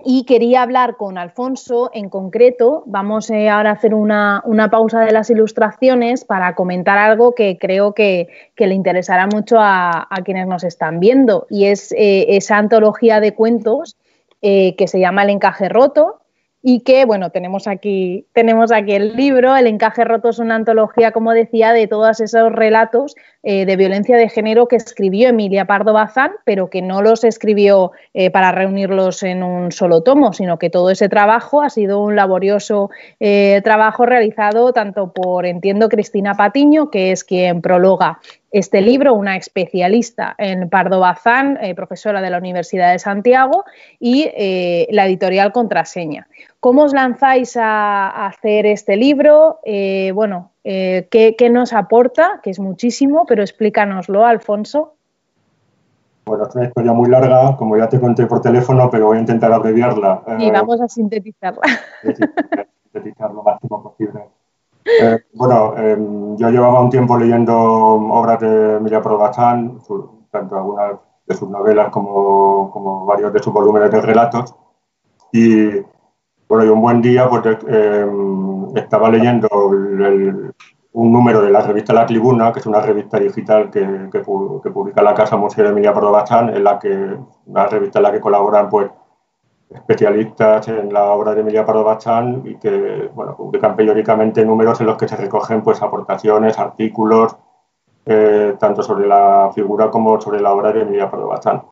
y quería hablar con Alfonso en concreto. Vamos eh, ahora a hacer una, pausa de las ilustraciones para comentar algo que creo que, le interesará mucho a, quienes nos están viendo y es eh, esa antología de cuentos eh, que se llama El encaje roto y que, bueno, tenemos aquí, tenemos aquí el libro, El encaje roto es una antología, como decía, de todos esos relatos eh, de violencia de género que escribió Emilia Pardo Bazán, pero que no los escribió eh, para reunirlos en un solo tomo, sino que todo ese trabajo ha sido un laborioso eh, trabajo realizado tanto por, entiendo, Cristina Patiño, que es quien prologa este libro, una especialista en Pardo Bazán, profesora de la Universidad de Santiago, y la editorial Contraseña. ¿Cómo os lanzáis a, hacer este libro? bueno, eh, ¿qué, nos aporta? Que es muchísimo, pero explícanoslo, Alfonso. Bueno, es una historia muy larga, como ya te conté por teléfono, pero voy a intentar abreviarla. Y eh, vamos a sintetizarla. sintetizar lo máximo posible. Eh, bueno, em, yo llevaba un tiempo leyendo obras de Emilia Provazán, tanto algunas de sus novelas como, varios de sus volúmenes de relatos. Y bueno, y un buen día, pues em, estaba leyendo un número de la revista La Tribuna, que es una revista digital que, que, publica la Casa Museo de Emilia Bachán, en la que, una revista en la que colaboran pues, especialistas en la obra de Emilia Pardo Bachán y que bueno, publican periódicamente números en los que se recogen pues, aportaciones, artículos, eh, tanto sobre la figura como sobre la obra de Emilia Pardo Bachán.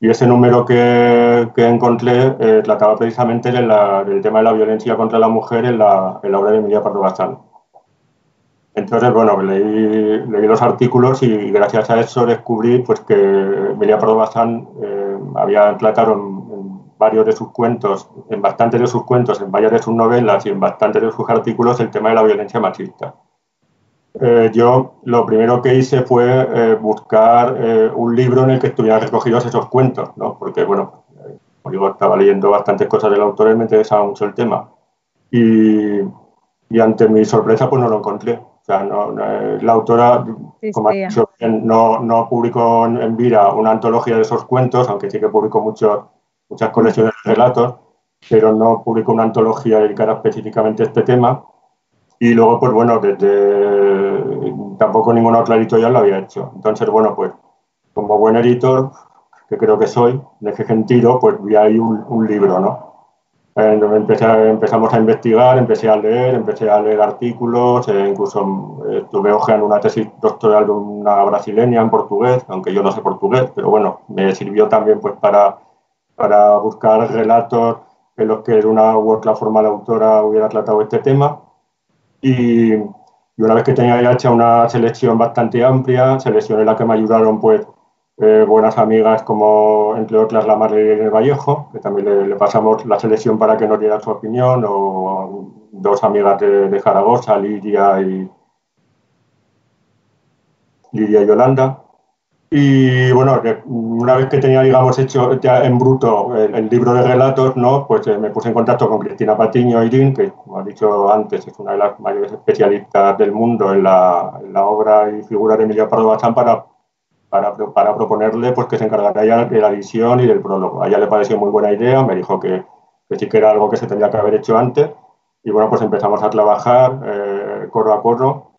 Y ese número que, que encontré eh, trataba precisamente del tema de la violencia contra la mujer en la, en la obra de Emilia Pardo Bazán. Entonces, bueno, leí, leí, los artículos y, gracias a eso descubrí pues, que Emilia Pardo Bazán eh, había tratado en, varios de sus cuentos, en bastantes de sus cuentos, en varias de sus novelas y en bastantes de sus artículos el tema de la violencia machista. Eh, yo lo primero que hice fue eh, buscar eh, un libro en el que estuvieran recogidos esos cuentos, ¿no? porque, bueno, como digo, estaba leyendo bastantes cosas del autor y me interesaba mucho el tema. Y, y ante mi sorpresa, pues no lo encontré. O sea, no, la autora, como ha dicho, no, no, publicó en, Vira una antología de esos cuentos, aunque sí que publicó mucho, muchas colecciones de relatos, pero no publicó una antología dedicada específicamente a este tema. Y luego, pues bueno, desde tampoco ningún otro editorial lo había hecho. Entonces, bueno, pues como buen editor, que creo que soy, de qué sentido, pues vi ahí un, libro, ¿no? empezamos a investigar, empecé a leer, empecé a leer artículos, eh, incluso eh, estuve hojeando una tesis doctoral de una brasileña en portugués, aunque yo no sé portugués, pero bueno, me sirvió también pues para, para buscar relatos en los que una u otra forma la autora hubiera tratado este tema. Y, una vez que tenía hecha una selección bastante amplia, selección en la que me ayudaron pues eh, buenas amigas como entre otras la Marlene Vallejo, que también le, pasamos la selección para que nos diera su opinión, o dos amigas de, de Zaragoza, Lidia y Lidia y Yolanda. Y bueno, una vez que tenía, digamos, hecho ya en bruto el, libro de relatos, ¿no? Pues eh, me puse en contacto con Cristina Patiño Irín, que, como ha dicho antes, es una de las mayores especialistas del mundo en la, obra y figura de Emilia Pardo Bazán para, para, para, proponerle pues, que se encargara ya de la edición y del prólogo. A ella le pareció muy buena idea, me dijo que, que sí que era algo que se tendría que haber hecho antes. Y bueno, pues empezamos a trabajar eh, corro a corro,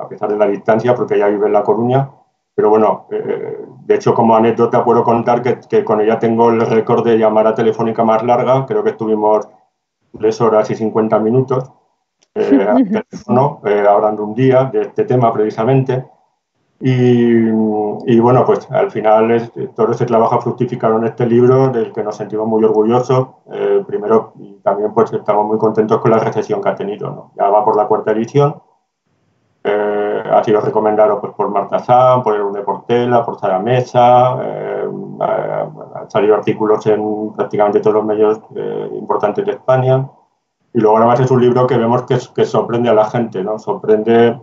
a pesar de la distancia, porque ella vive en La Coruña pero bueno, eh, de hecho, como anécdota puedo contar que, que, con ella tengo el récord de llamada telefónica más larga, creo que estuvimos tres horas y 50 minutos, eh, eh, hablando un día de este tema precisamente. Y, y bueno, pues al final todo ese trabajo en este libro del que nos sentimos muy orgullosos. Eh, primero, y también pues estamos muy contentos con la recepción que ha tenido. ¿no? Ya va por la cuarta edición eh, ha sido recomendado pues, por Marta Sam, por el Portela, por Sara Mesa, eh, han salido artículos en prácticamente todos los medios eh, importantes de España. Y luego además es un libro que vemos que, que, sorprende a la gente, ¿no? Sorprende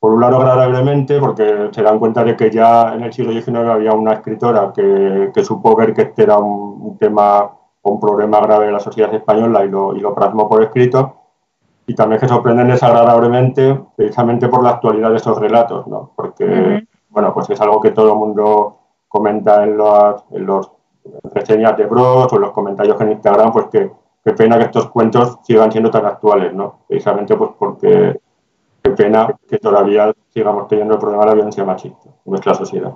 por un lado agradablemente porque se dan cuenta de que ya en el siglo XIX había una escritora que, que supo ver que este era un, un tema, un problema grave de la sociedad española y lo, y lo plasmó por escrito y también que sorprenden desagradablemente precisamente por la actualidad de esos relatos, ¿no? Porque, bueno, pues es algo que todo el mundo comenta en los, en los reseñas de Bros o en los comentarios en Instagram, pues que qué pena que estos cuentos sigan siendo tan actuales, ¿no? Precisamente pues porque qué pena que todavía sigamos teniendo el problema de la violencia machista en nuestra sociedad.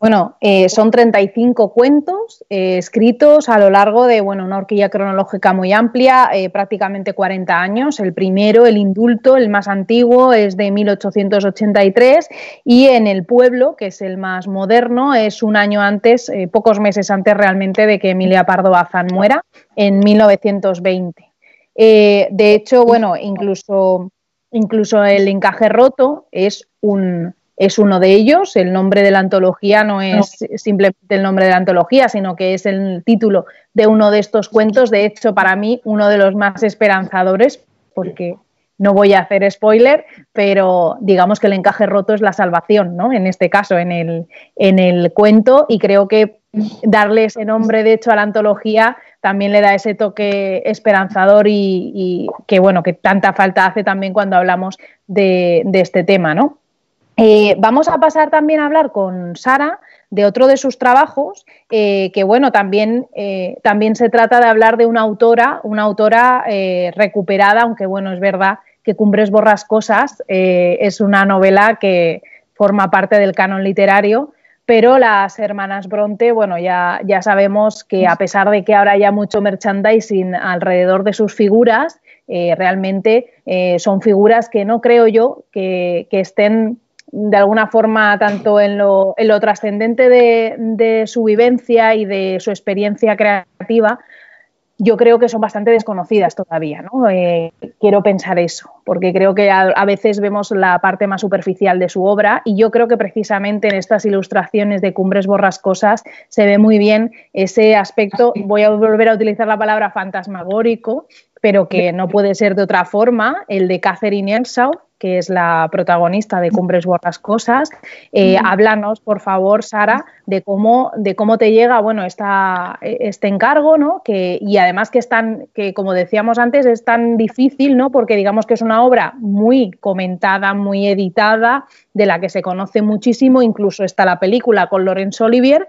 Bueno, eh, son 35 cuentos eh, escritos a lo largo de bueno, una horquilla cronológica muy amplia, eh, prácticamente 40 años. El primero, el indulto, el más antiguo, es de 1883 y en el pueblo, que es el más moderno, es un año antes, pocos meses antes realmente de que Emilia Pardo Bazán muera, en 1920. de hecho, bueno, incluso, incluso el encaje roto es un es uno de ellos. El nombre de la antología no es simplemente el nombre de la antología, sino que es el título de uno de estos cuentos. De hecho, para mí, uno de los más esperanzadores, porque no voy a hacer spoiler, pero digamos que el encaje roto es la salvación, ¿no? En este caso, en el, en el cuento, y creo que darle ese nombre, de hecho, a la antología también le da ese toque esperanzador y, que, bueno, que tanta falta hace también cuando hablamos de, de este tema, ¿no? Eh, vamos a pasar también a hablar con Sara de otro de sus trabajos, eh, que bueno, también, eh, también se trata de hablar de una autora, una autora recuperada, aunque bueno, es verdad que Cumbres Borrascosas es una novela que forma parte del canon literario, pero las hermanas Bronte, bueno, ya, ya sabemos que a pesar de que ahora haya mucho merchandising alrededor de sus figuras, realmente son figuras que no creo yo que, que estén de alguna forma, tanto en lo, en lo trascendente de, su vivencia y de su experiencia creativa, yo creo que son bastante desconocidas todavía, ¿no? Eh, quiero pensar eso, porque creo que a, veces vemos la parte más superficial de su obra y yo creo que precisamente en estas ilustraciones de Cumbres Borrascosas se ve muy bien ese aspecto, voy a volver a utilizar la palabra fantasmagórico, pero que no puede ser de otra forma, el de Catherine Ensau, que es la protagonista de Cumbres Borrascosas. Eh, háblanos, por favor, Sara, de cómo, de cómo te llega bueno, esta, este encargo, ¿no? Que, y además que es tan, que como decíamos antes, es tan difícil, ¿no? Porque digamos que es una obra muy comentada, muy editada, de la que se conoce muchísimo, incluso está la película con Laurence Olivier.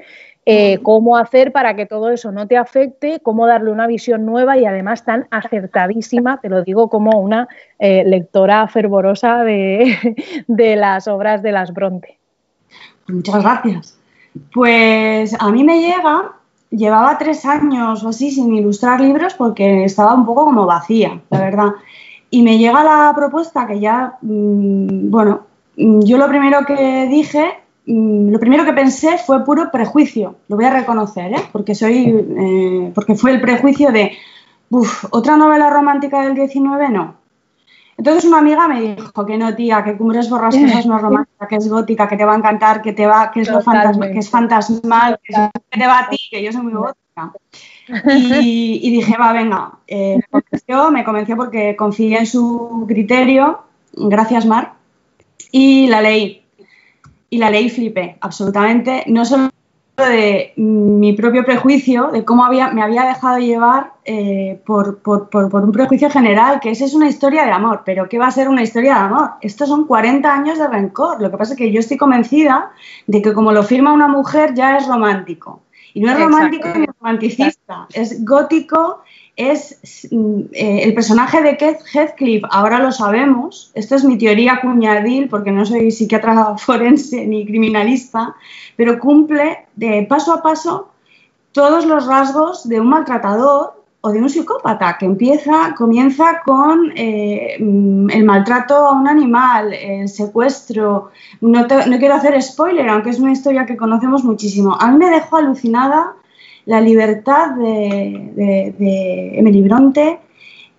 Eh, cómo hacer para que todo eso no te afecte, cómo darle una visión nueva y además tan acertadísima, te lo digo como una eh, lectora fervorosa de, de las obras de las Bronte. Muchas gracias. Pues a mí me llega, llevaba tres años o así sin ilustrar libros porque estaba un poco como vacía, la verdad. Y me llega la propuesta que ya, mm, bueno, mm, yo lo primero que dije, lo primero que pensé fue puro prejuicio, lo voy a reconocer, ¿eh? porque, soy, eh, porque fue el prejuicio de, uff, otra novela romántica del 19, no. Entonces una amiga me dijo que no, tía, que Cumbres Borrascosas no es romántica, que es gótica, que te va a encantar, que te va, que es lo fantasma, que es fantasmal, que, te va a ti, que yo soy muy gótica. Y, dije, va, venga, eh, me, convenció, me convenció porque confié en su criterio, gracias Mar, y la leí. Y la leí flipé, absolutamente, no solo de mi propio prejuicio, de cómo había, me había dejado llevar eh, por, por, por, un prejuicio general, que esa es una historia de amor, pero ¿qué va a ser una historia de amor? Estos son 40 años de rencor, lo que pasa es que yo estoy convencida de que como lo firma una mujer ya es romántico. Y no es romántico ni romanticista, es gótico, es eh, el personaje de Keith Heathcliff, ahora lo sabemos, esto es mi teoría cuñadil porque no soy psiquiatra forense ni criminalista, pero cumple de paso a paso todos los rasgos de un maltratador o de un psicópata que empieza, comienza con eh, mm, el maltrato a un animal, el secuestro. No, quiero hacer spoiler, aunque es una historia que conocemos muchísimo. A mí me dejó alucinada la libertad de, Emily Bronte,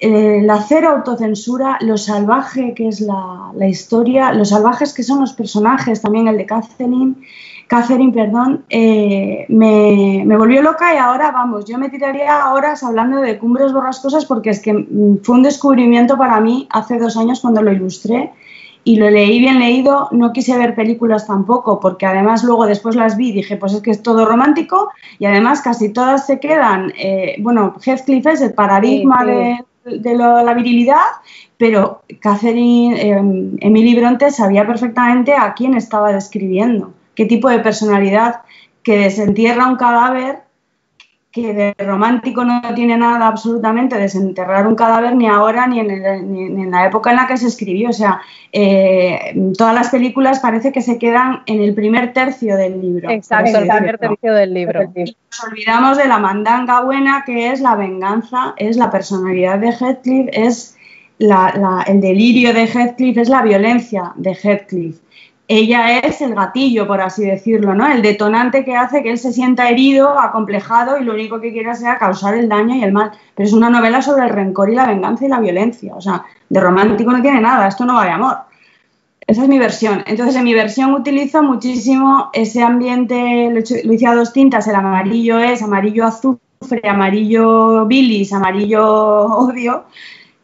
la cero autocensura, lo salvaje que es la, la, historia, los salvajes que son los personajes, también el de Catherine. Catherine, perdón, eh, me, volvió loca y ahora, vamos, yo me tiraría horas hablando de Cumbres Borrascosas porque es que mm, fue un descubrimiento para mí hace dos años cuando lo ilustré y lo leí bien leído, no quise ver películas tampoco, porque además luego después las vi y dije, pues es que es todo romántico y además casi todas se quedan, eh, bueno, Heathcliff es el paradigma de, la virilidad, pero Catherine, eh, Emily Bronte sabía perfectamente a quién estaba describiendo qué tipo de personalidad que desentierra un cadáver que de romántico no tiene nada absolutamente desenterrar un cadáver ni ahora ni en, la época en la que se escribió. O sea, eh, todas las películas parece que se quedan en el primer tercio del libro. Exacto, el primer tercio del libro. nos olvidamos de la mandanga buena que es la venganza, es la personalidad de Heathcliff, es el delirio de Heathcliff, es la violencia de Heathcliff ella es el gatillo, por así decirlo, ¿no? El detonante que hace que él se sienta herido, acomplejado y lo único que quiera sea causar el daño y el mal. Pero es una novela sobre el rencor y la venganza y la violencia. O sea, de romántico no tiene nada, esto no va de amor. Esa es mi versión. Entonces, en mi versión utilizo muchísimo ese ambiente, lo hice a dos tintas, el amarillo es amarillo azufre, amarillo bilis, amarillo odio,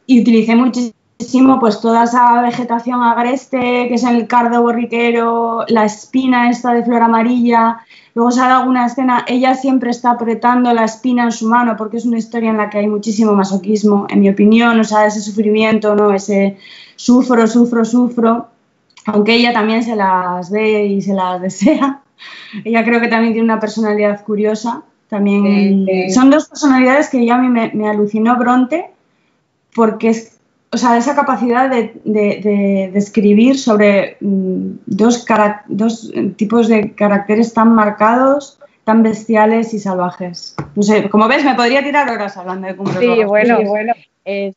y utilicé muchísimo pues toda esa vegetación agreste que es el cardo borriquero, la espina esta de flor amarilla. Luego sale alguna escena, ella siempre está apretando la espina en su mano porque es una historia en la que hay muchísimo masoquismo, en mi opinión, o sea, ese sufrimiento, ¿no? Ese sufro, sufro, sufro, aunque ella también se las ve y se las desea. Ella creo que también tiene una personalidad curiosa. También son dos personalidades que ya a mí me, me alucinó Bronte porque es o sea, esa capacidad de, escribir sobre mm, dos, dos tipos de caracteres tan marcados, tan bestiales y salvajes. No sé, como ves, me podría tirar horas hablando de Cumbre Sí, bueno, bueno. Es,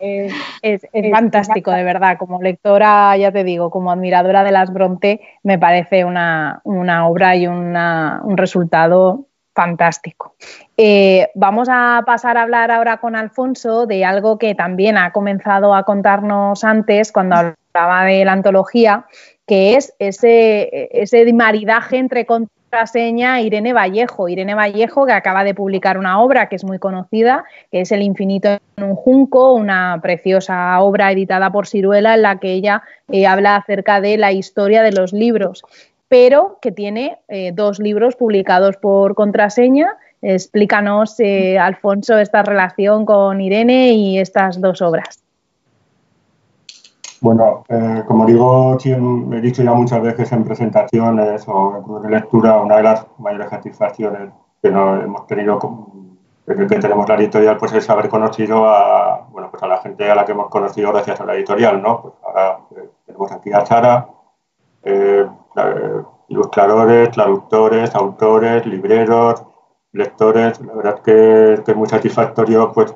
fantástico, de verdad. Como lectora, ya te digo, como admiradora de las Bronte, me parece una, obra y un resultado fantástico. Eh, vamos a pasar a hablar ahora con Alfonso de algo que también ha comenzado a contarnos antes cuando hablaba de la antología, que es ese, ese maridaje entre contraseña e Irene Vallejo. Irene Vallejo, que acaba de publicar una obra que es muy conocida, que es El infinito en un junco, una preciosa obra editada por Ciruela en la que ella eh, habla acerca de la historia de los libros pero que tiene eh, dos libros publicados por contraseña. Explícanos, eh, Alfonso, esta relación con Irene y estas dos obras. Bueno, eh, como digo, he dicho ya muchas veces en presentaciones o en lectura, una de las mayores satisfacciones que no hemos tenido que tenemos la editorial pues es haber conocido a bueno pues a la gente a la que hemos conocido gracias a la editorial no pues ahora tenemos aquí a Sara ilustradores traductores autores libreros lectores la verdad que, que es muy satisfactorio pues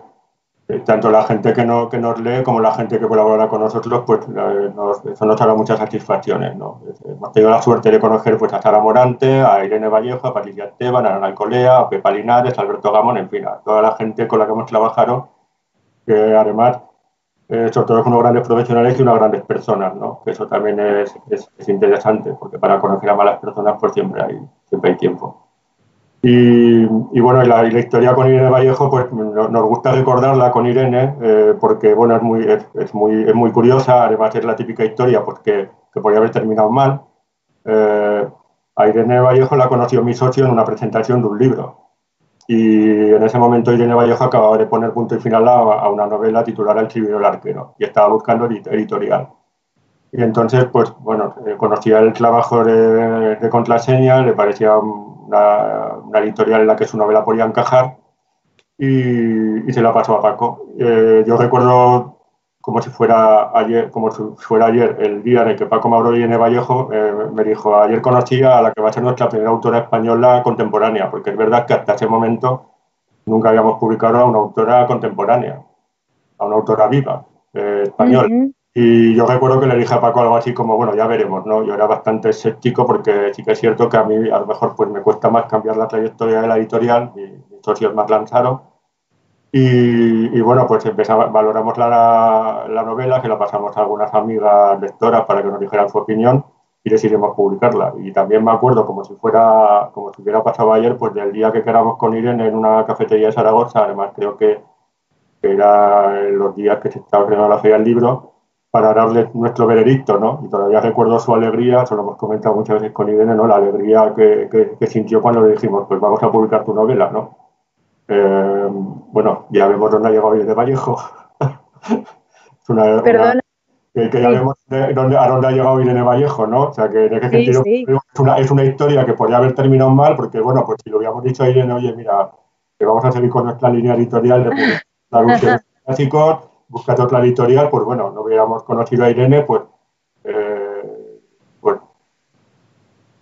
eh, tanto la gente que, no, que nos lee como la gente que colabora con nosotros, pues eso nos da muchas satisfacciones. Hemos tenido la suerte de conocer pues, a Sara Morante, a Irene Vallejo, a Patricia Esteban, a Ana Alcolea, a Pepa Linares, a Alberto Gamón, en fin, a toda la gente con la que hemos trabajado, que además, eh, sobre todo, son unos grandes profesionales y unas grandes personas, ¿no? que eso también es, es, es interesante, porque para conocer a malas personas, pues siempre hay, siempre hay tiempo. Y, bueno, y la, historia con Irene Vallejo, pues nos gusta recordarla con Irene, eh, porque bueno, es muy, es, muy, es muy curiosa, además es la típica historia pues, que, que podría haber terminado mal. Eh, a Irene Vallejo la conoció mi socio en una presentación de un libro. Y en ese momento Irene Vallejo acababa de poner punto y final a, una novela titulada El Chiviro del Arquero y estaba buscando editorial. Y entonces, pues bueno, eh, conocía el trabajo de, de contraseña, le parecía una, editorial en la que su novela podía encajar y, se la pasó a Paco. Eh, yo recuerdo como si fuera ayer, como si fuera ayer, el día en el que Paco Mauro N. Vallejo eh, me dijo, ayer conocí a la que va a ser nuestra primera autora española contemporánea, porque es verdad que hasta ese momento nunca habíamos publicado a una autora contemporánea, a una autora viva, eh, española. Y yo recuerdo que le dije a Paco algo así como, bueno, ya veremos, ¿no? Yo era bastante escéptico porque sí que es cierto que a mí a lo mejor pues me cuesta más cambiar la trayectoria de la editorial, mis, socios más lanzaron. Y, bueno, pues empezamos, valoramos la, la, novela, que la pasamos a algunas amigas lectoras para que nos dijeran su opinión y decidimos publicarla. Y también me acuerdo, como si fuera, como si hubiera pasado ayer, pues del día que quedamos con Irene en una cafetería de Zaragoza, además creo que, que era los días que se estaba estrenando la feria del libro, para darle nuestro veredicto, ¿no? Y todavía recuerdo su alegría, eso lo hemos comentado muchas veces con Irene, ¿no? La alegría que, que, sintió cuando le dijimos, pues vamos a publicar tu novela, ¿no? Eh, bueno, ya vemos dónde ha llegado Irene Vallejo. es una, Perdona. que, ya vemos dónde, a dónde ha llegado Irene Vallejo, ¿no? O sea, que en ese sentido Es, una, es, una, historia que podría haber terminado mal, porque, bueno, pues si lo hubiéramos dicho a Irene, oye, mira, que vamos a seguir con nuestra línea editorial de publicar clásicos buscate otra editorial, pues bueno, no hubiéramos conocido a Irene, pues, eh, pues,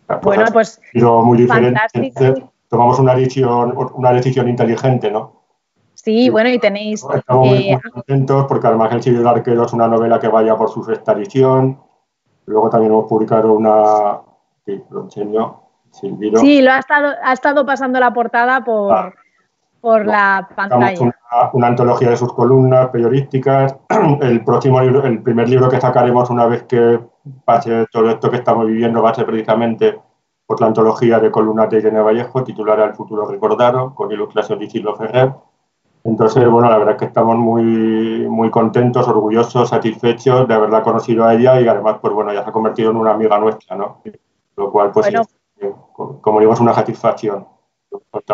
pues bueno, pues, muy diferente. Tomamos una decisión, una decisión inteligente, ¿no? Sí, bueno, y tenéis... Estamos muy, eh, contentos porque además El Silvio del Arquero es una novela que vaya por su sexta edición. Luego también hemos publicado una... Sí, lo enseño. Sí, lo ha estado, ha estado pasando la portada por, ah por la pantalla. Una, antología de sus columnas periodísticas. El próximo libro, el primer libro que sacaremos una vez que pase todo esto que estamos viviendo va a ser precisamente por la antología de columnas de Irene Vallejo, titulada El futuro recordado, con ilustración de Isidro Ferrer. Entonces, bueno, la verdad es que estamos muy, muy contentos, orgullosos, satisfechos de haberla conocido a ella y además, pues bueno, ya se ha convertido en una amiga nuestra, ¿no? Lo cual, pues, como digo, es una satisfacción.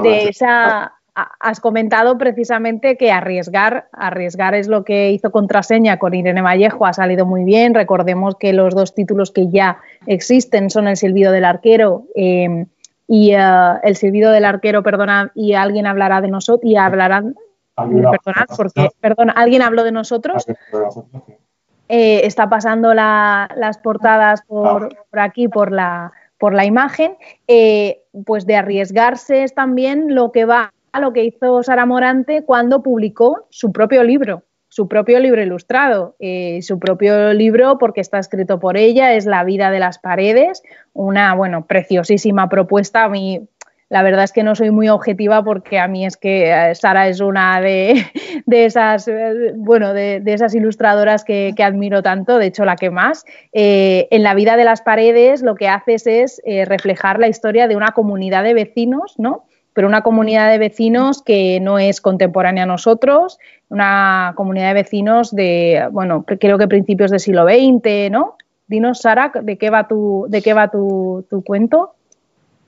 De esa, has comentado precisamente que arriesgar, arriesgar es lo que hizo contraseña con Irene Vallejo, ha salido muy bien. Recordemos que los dos títulos que ya existen son El silbido del arquero em, y eh, El silbido del arquero, perdona, y alguien hablará de nosotros y hablarán, perdonad, porque, perdón, alguien habló de nosotros. Eh, está pasando las portadas por, por, aquí, por la, por la imagen, eh, pues de arriesgarse es también lo que va a lo que hizo Sara Morante cuando publicó su propio libro, su propio libro ilustrado, eh, su propio libro porque está escrito por ella, es La vida de las paredes, una, bueno, preciosísima propuesta. A mí, la verdad es que no soy muy objetiva porque a mí es que eh, Sara es una de, esas, eh, bueno, de, esas ilustradoras que, admiro tanto, de hecho la que más. en La vida de las paredes lo que haces es reflejar la historia de una comunidad de vecinos, ¿no? Pero una comunidad de vecinos que no es contemporánea a nosotros, una comunidad de vecinos de, bueno, creo que principios del siglo XX, ¿no? Dinos, Sara, ¿de qué va tu, de qué va tu, cuento?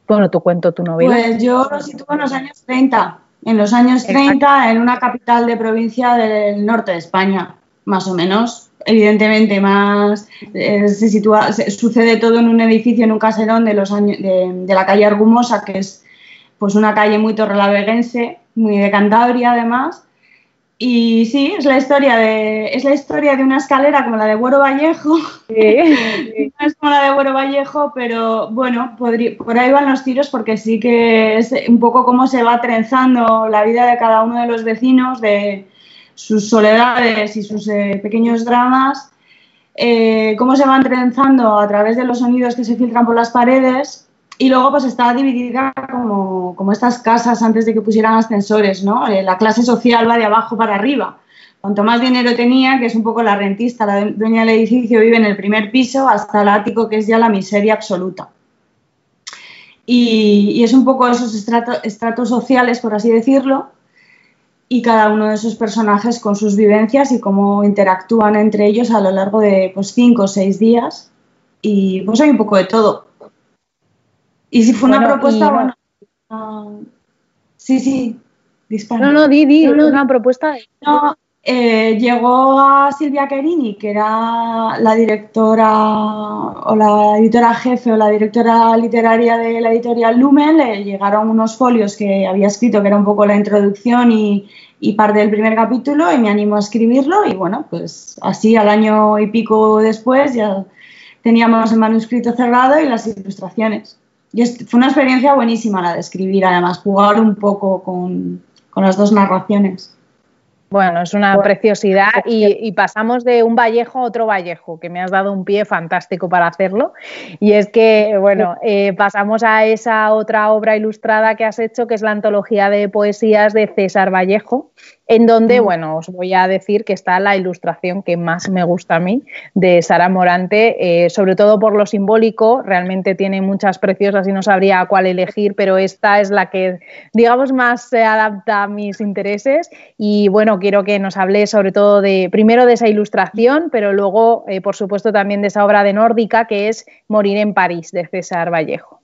Bueno, tu cuento, tu novela. Pues yo lo sitúo en los años 30, en los años 30, en una capital de provincia del norte de España, más o menos. Evidentemente, más eh, se sitúa, sucede todo en un edificio, en un caserón de los años de, de la calle Argumosa, que es pues una calle muy torrelaveguense, muy de Cantabria además. Y sí, es la historia de, es la historia de una escalera como la de Buero Vallejo. Sí. no es como la de Buero Vallejo, pero bueno, por ahí van los tiros porque sí que es un poco cómo se va trenzando la vida de cada uno de los vecinos, de sus soledades y sus eh, pequeños dramas, eh, cómo se van trenzando a través de los sonidos que se filtran por las paredes y luego pues está dividida como, como, estas casas antes de que pusieran ascensores, ¿no? Eh, la clase social va de abajo para arriba. Cuanto más dinero tenía, que es un poco la rentista, la dueña del edificio vive en el primer piso, hasta el ático, que es ya la miseria absoluta. Y, es un poco esos estratos sociales, por así decirlo, y cada uno de esos personajes con sus vivencias y cómo interactúan entre ellos a lo largo de pues, cinco o seis días. Y pues hay un poco de todo. Y si fue una propuesta, bueno. Ah, sí, sí, dispara. No, no, di, di, una propuesta. No, eh, llegó a Silvia Querini, que era la directora o la editora jefe o la directora literaria de la editorial Lumen, le llegaron unos folios que había escrito, que era un poco la introducción y, y parte del primer capítulo, y me animó a escribirlo, y bueno, pues así al año y pico después ya teníamos el manuscrito cerrado y las ilustraciones. Y fue una experiencia buenísima la de escribir, además, jugar un poco con, las dos narraciones. Bueno, es una preciosidad y, pasamos de un Vallejo a otro Vallejo, que me has dado un pie fantástico para hacerlo. Y es que, bueno, eh, pasamos a esa otra obra ilustrada que has hecho, que es la antología de poesías de César Vallejo, en donde, bueno, os voy a decir que está la ilustración que más me gusta a mí de Sara Morante, eh, sobre todo por lo simbólico, realmente tiene muchas preciosas y no sabría cuál elegir, pero esta es la que, digamos, más se adapta a mis intereses y, bueno, quiero que nos hable sobre todo de, primero de esa ilustración, pero luego, eh, por supuesto, también de esa obra de Nórdica que es Morir en París, de César Vallejo.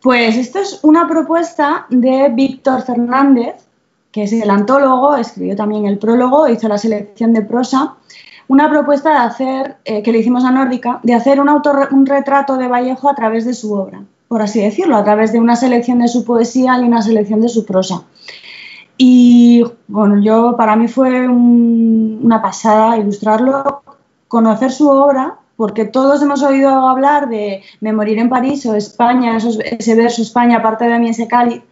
Pues esto es una propuesta de Víctor Fernández, que es el antólogo, escribió también el prólogo, hizo la selección de prosa, una propuesta de hacer, eh, que le hicimos a Nórdica, de hacer un, un retrato de Vallejo a través de su obra, por así decirlo, a través de una selección de su poesía y una selección de su prosa. Y bueno, yo para mí fue una pasada ilustrarlo, conocer su obra, porque todos hemos oído hablar de Me morir en París o España, ese verso España, parte de mí ese cáliz,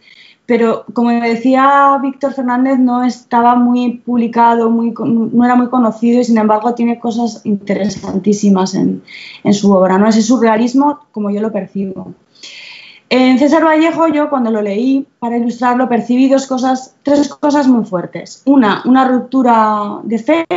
pero como decía Víctor Fernández, no estaba muy publicado, muy, no era muy conocido y sin embargo tiene cosas interesantísimas en, su obra, ¿no? Ese surrealismo como yo lo percibo. En César Vallejo yo cuando lo leí para ilustrarlo percibí dos cosas, tres cosas muy fuertes. Una, una ruptura de fe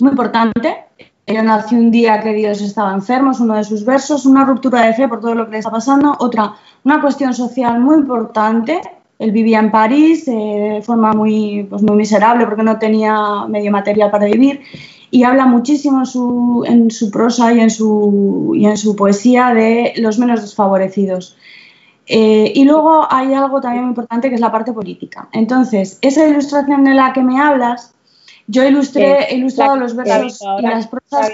muy importante. Ella nació un día que Dios estaba enfermo, es uno de sus versos. Una ruptura de fe por todo lo que le está pasando. Otra, una cuestión social muy importante. Él vivía en París eh, de forma muy, pues muy miserable porque no tenía medio material para vivir y habla muchísimo en su, en su prosa y en su, y en su poesía de los menos desfavorecidos. Eh, y luego hay algo también muy importante que es la parte política. Entonces, esa ilustración de la que me hablas, yo ilustré, he ilustrado los versos y las prosas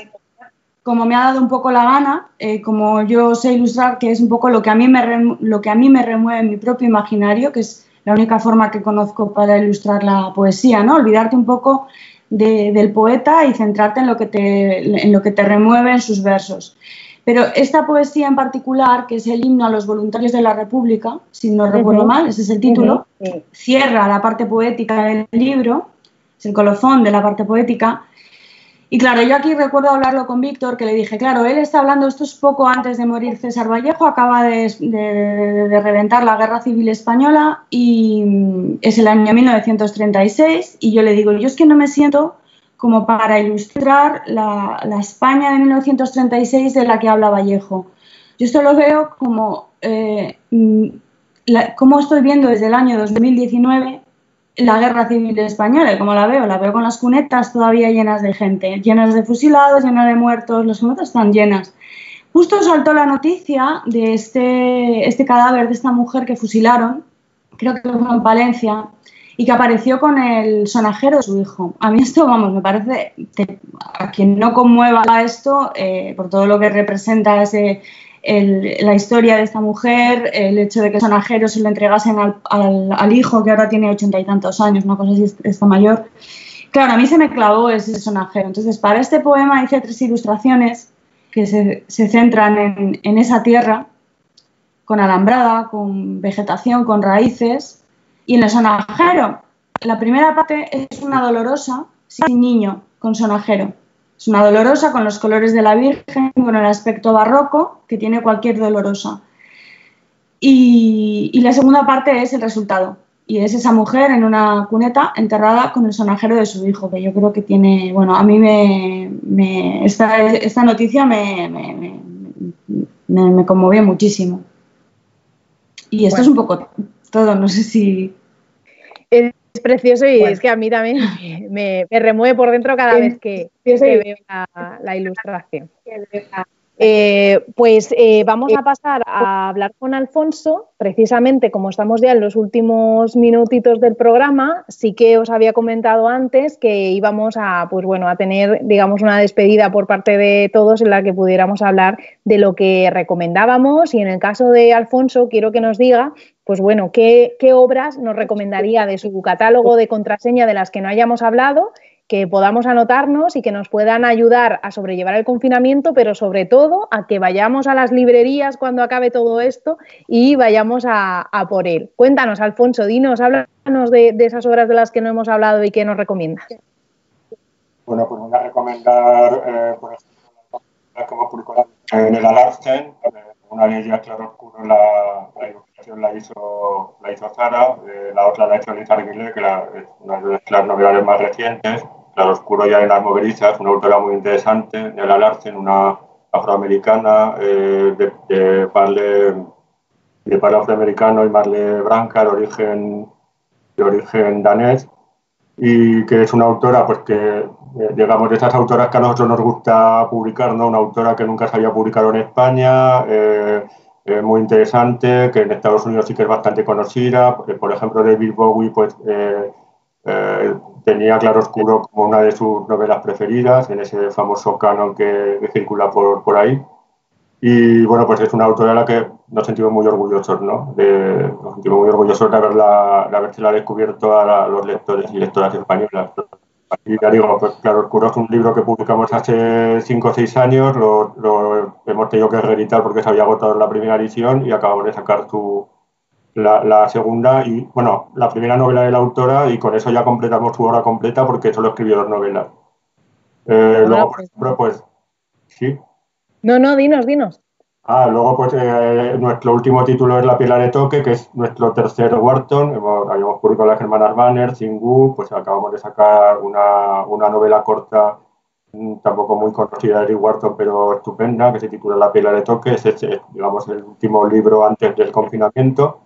como me ha dado un poco la gana, eh, como yo sé ilustrar, que es un poco lo que, a mí me lo que a mí me remueve mi propio imaginario, que es la única forma que conozco para ilustrar la poesía, ¿no? Olvidarte un poco del poeta y centrarte en lo, que te, en lo que te remueve en sus versos. Pero esta poesía en particular, que es el himno a los voluntarios de la República, si no recuerdo mal, ese es el título, cierra la parte poética del libro, es el colofón de la parte poética, y claro, yo aquí recuerdo hablarlo con Víctor, que le dije, claro, él está hablando, esto es poco antes de morir César Vallejo, acaba de, reventar la Guerra Civil Española y es el año 1936 y yo le digo, yo es que no me siento como para ilustrar la, España de 1936 de la que habla Vallejo. Yo esto lo veo como, eh, como estoy viendo desde el año 2019 la guerra civil española, como la veo, la veo con las cunetas todavía llenas de gente, llenas de fusilados, llenas de muertos, las cunetas están llenas. Justo saltó la noticia de este, este cadáver de esta mujer que fusilaron, creo que fue en Valencia, y que apareció con el sonajero de su hijo. A mí esto, vamos, me parece, a quien no conmueva esto, eh, por todo lo que representa ese, la historia de esta mujer, el hecho de que sonajeros se lo entregasen al, hijo que ahora tiene ochenta y tantos años, una cosa así, está mayor. Claro, a mí se me clavó ese sonajero. Entonces, para este poema hice tres ilustraciones que se, centran en, en esa tierra, con alambrada, con vegetación, con raíces. Y en el sonajero, la primera parte es una dolorosa sin niño, con sonajero. Es una dolorosa con los colores de la Virgen, con el aspecto barroco que tiene cualquier dolorosa. Y, la segunda parte es el resultado. Y es esa mujer en una cuneta enterrada con el sonajero de su hijo, que yo creo que tiene, bueno, a mí me, esta, noticia me, me, conmovió muchísimo. Y esto es un poco todo, no sé si es precioso y es que a mí también me, remueve por dentro cada vez que, veo la, ilustración. Eh, pues eh, vamos a pasar a hablar con Alfonso, precisamente como estamos ya en los últimos minutitos del programa, sí que os había comentado antes que íbamos a, pues bueno, a tener, digamos, una despedida por parte de todos en la que pudiéramos hablar de lo que recomendábamos y en el caso de Alfonso quiero que nos diga pues bueno, ¿qué, obras nos recomendaría de su catálogo de contraseña de las que no hayamos hablado, que podamos anotarnos y que nos puedan ayudar a sobrellevar el confinamiento, pero sobre todo a que vayamos a las librerías cuando acabe todo esto y vayamos a, por él? Cuéntanos, Alfonso, dinos, háblanos de, esas obras de las que no hemos hablado y que nos recomiendas. Bueno, pues voy a recomendar, eh, por ejemplo, como publicó en el Alarcen, una de ellas, Claro Oscuro, la, la la hizo, la hizo Zara, eh, la otra la ha hecho Liz Arguile, que es una de las novedades más recientes. Claro Oscuro ya en las moverizas, una autora muy interesante, Nela Larsen, una afroamericana eh, de, de, padre, de afroamericano y Marle Branca, de origen, de origen danés, y que es una autora pues que eh, digamos de esas autoras que a nosotros nos gusta publicar, ¿no? Una autora que nunca se había publicado en España, eh, muy interesante, que en Estados Unidos sí que es bastante conocida. Por ejemplo, David Bowie pues, eh, eh, tenía Claro Oscuro como una de sus novelas preferidas, en ese famoso canon que, circula por, por, ahí. Y bueno, pues es una autora a la que nos sentimos muy orgullosos, ¿no? De, nos sentimos muy orgullosos de haberla, de haberla descubierto a los lectores y lectoras españolas. Y ya digo, pues Claro Oscuro es un libro que publicamos hace 5 o 6 años, lo, hemos tenido que reeditar porque se había agotado la primera edición y acabamos de sacar la, segunda y, bueno, la primera novela de la autora y con eso ya completamos su obra completa porque solo escribió dos novelas. Eh, luego, por ejemplo, pues, ¿sí? No, no, dinos, dinos. Ah, luego pues eh, nuestro último título es La piel de toque, que es nuestro tercer Wharton. Hemos, habíamos publicado las hermanas Banner, Singu, pues acabamos de sacar una, una novela corta, mm, tampoco muy conocida de Eric Wharton, pero estupenda, que se titula La piel de toque. Es, digamos, el último libro antes del confinamiento.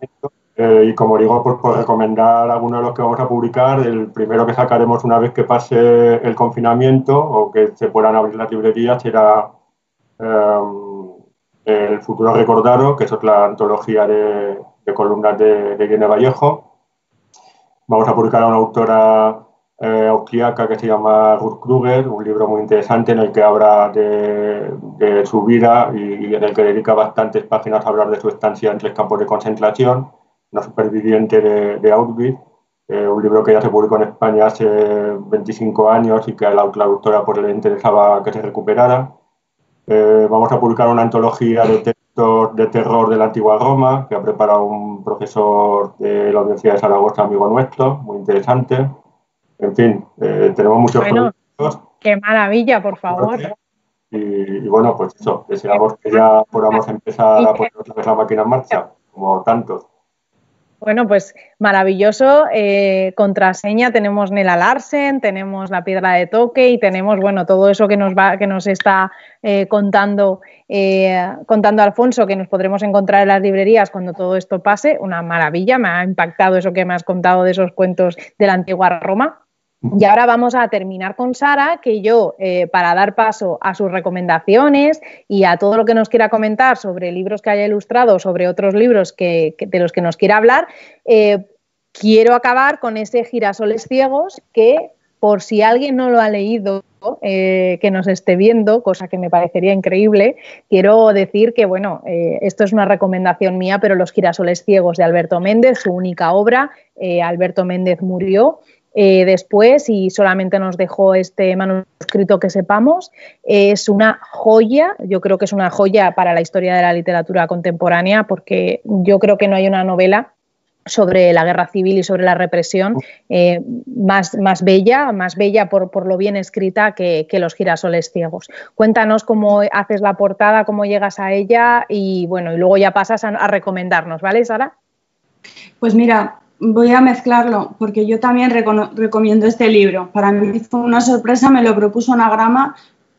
Eh, y como digo, pues por recomendar algunos de los que vamos a publicar, el primero que sacaremos una vez que pase el confinamiento o que se puedan abrir las librerías será... Em, el futuro recordado, que es otra antología de, columnas de, de Vallejo. Vamos a publicar a una autora eh, austriaca que se llama Ruth Kruger, un libro muy interesante en el que habla de, su vida y, en el que dedica bastantes páginas a hablar de su estancia en tres campos de concentración, una superviviente de, de Auschwitz, eh, un libro que ya se publicó en España hace 25 años y que a la, autora pues, le interesaba que se recuperara. Eh, vamos a publicar una antología de textos de terror de la antigua Roma que ha preparado un profesor de la Universidad de Zaragoza, amigo nuestro, muy interesante. En fin, eh, tenemos muchos proyectos. Qué maravilla, por favor. Y, bueno, pues eso, deseamos que ya podamos empezar a poner la máquina en marcha, como tantos. Bueno, pues maravilloso. Eh, contraseña tenemos Nela Larsen, tenemos la piedra de toque y tenemos, bueno, todo eso que nos va, que nos está eh, contando, eh, contando Alfonso, que nos podremos encontrar en las librerías cuando todo esto pase. Una maravilla. Me ha impactado eso que me has contado de esos cuentos de la antigua Roma. Y ahora vamos a terminar con Sara, que yo, eh, para dar paso a sus recomendaciones y a todo lo que nos quiera comentar sobre libros que haya ilustrado, sobre otros libros que, de los que nos quiera hablar, eh, quiero acabar con ese Girasoles Ciegos que por si alguien no lo ha leído, eh, que nos esté viendo, cosa que me parecería increíble, quiero decir que, bueno, esto es una recomendación mía, pero Los girasoles ciegos de Alberto Méndez, su única obra, Alberto Méndez murió después y solamente nos dejó este manuscrito que sepamos. es una joya, yo creo que es una joya para la historia de la literatura contemporánea, porque yo creo que no hay una novela sobre la guerra civil y sobre la represión, eh, más, más, bella, más bella por, por lo bien escrita que, los girasoles ciegos. Cuéntanos cómo haces la portada, cómo llegas a ella y bueno, y luego ya pasas a, recomendarnos, ¿vale, Sara? Pues mira, voy a mezclarlo porque yo también recomiendo este libro. Para mí fue una sorpresa, me lo propuso Anagrama,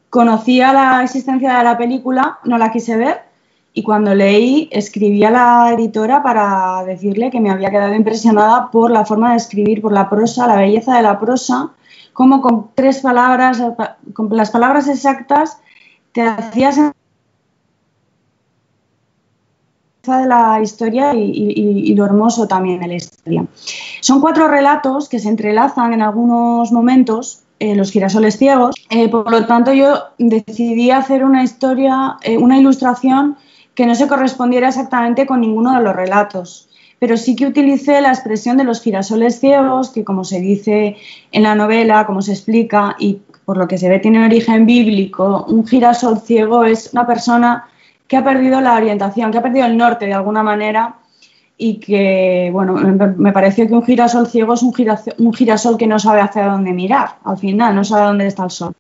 conocía la existencia de la película, no la quise ver y cuando leí, escribí a la editora para decirle que me había quedado impresionada por la forma de escribir, por la prosa, la belleza de la prosa, como con tres palabras, con las palabras exactas, te hacías de la historia y, lo hermoso también de la historia. Son cuatro relatos que se entrelazan en algunos momentos, eh, los girasoles ciegos. Eh, por lo tanto, yo decidí hacer una historia, eh, una ilustración que no se correspondiera exactamente con ninguno de los relatos. Pero sí que utilicé la expresión de los girasoles ciegos, que como se dice en la novela, como se explica y por lo que se ve tiene origen bíblico, un girasol ciego es una persona que ha perdido la orientación, que ha perdido el norte de alguna manera y que, bueno, me pareció que un girasol ciego es un girasol, un girasol que no sabe hacia dónde mirar, al final, no sabe dónde está el sol.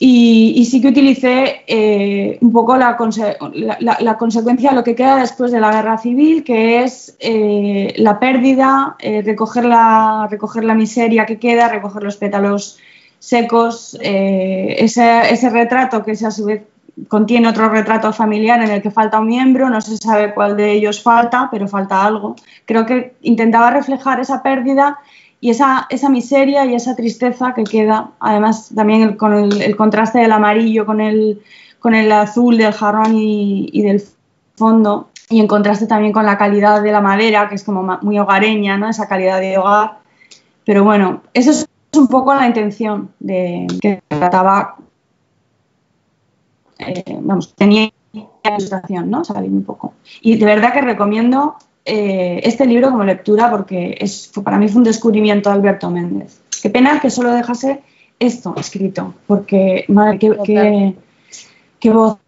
Y, sí que utilicé eh, un poco la, consecuencia de lo que queda después de la guerra civil, que es eh, la pérdida, eh, recoger, la, recoger la miseria que queda, recoger los pétalos secos, ese, ese, retrato que a su vez contiene otro retrato familiar en el que falta un miembro, no se sabe cuál de ellos falta, pero falta algo. Creo que intentaba reflejar esa pérdida y esa, esa, miseria y esa tristeza que queda, además también con el, contraste del amarillo con el, con el azul del jarrón y, del fondo, y en contraste también con la calidad de la madera, que es como muy hogareña, ¿no? esa calidad de hogar. Pero bueno, eso es un poco la intención de que trataba, eh, vamos, tenía ilustración, ¿no? Salir un poco. Y de verdad que recomiendo eh, este libro como lectura porque es, para mí fue un descubrimiento de Alberto Méndez. Qué pena que solo dejase esto escrito, porque, madre, qué, qué, voz,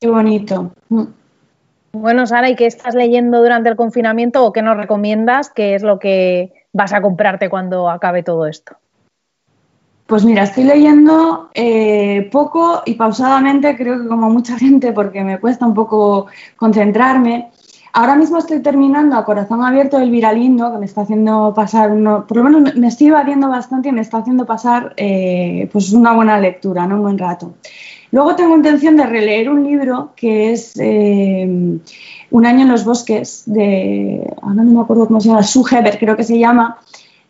qué bonito. Mm. Bueno, Sara, ¿y qué estás leyendo durante el confinamiento o qué nos recomiendas? ¿Qué es lo que vas a comprarte cuando acabe todo esto? Pues mira, estoy leyendo eh, poco y pausadamente, creo que como mucha gente, porque me cuesta un poco concentrarme. Ahora mismo estoy terminando a corazón abierto el Viralindo, que me está haciendo pasar, uno, por lo menos me estoy evadiendo bastante y me está haciendo pasar eh, pues una buena lectura, ¿no? un buen rato. Luego tengo intención de releer un libro que es eh, Un año en los bosques, de, ahora no me acuerdo cómo se llama, Sugeber creo que se llama,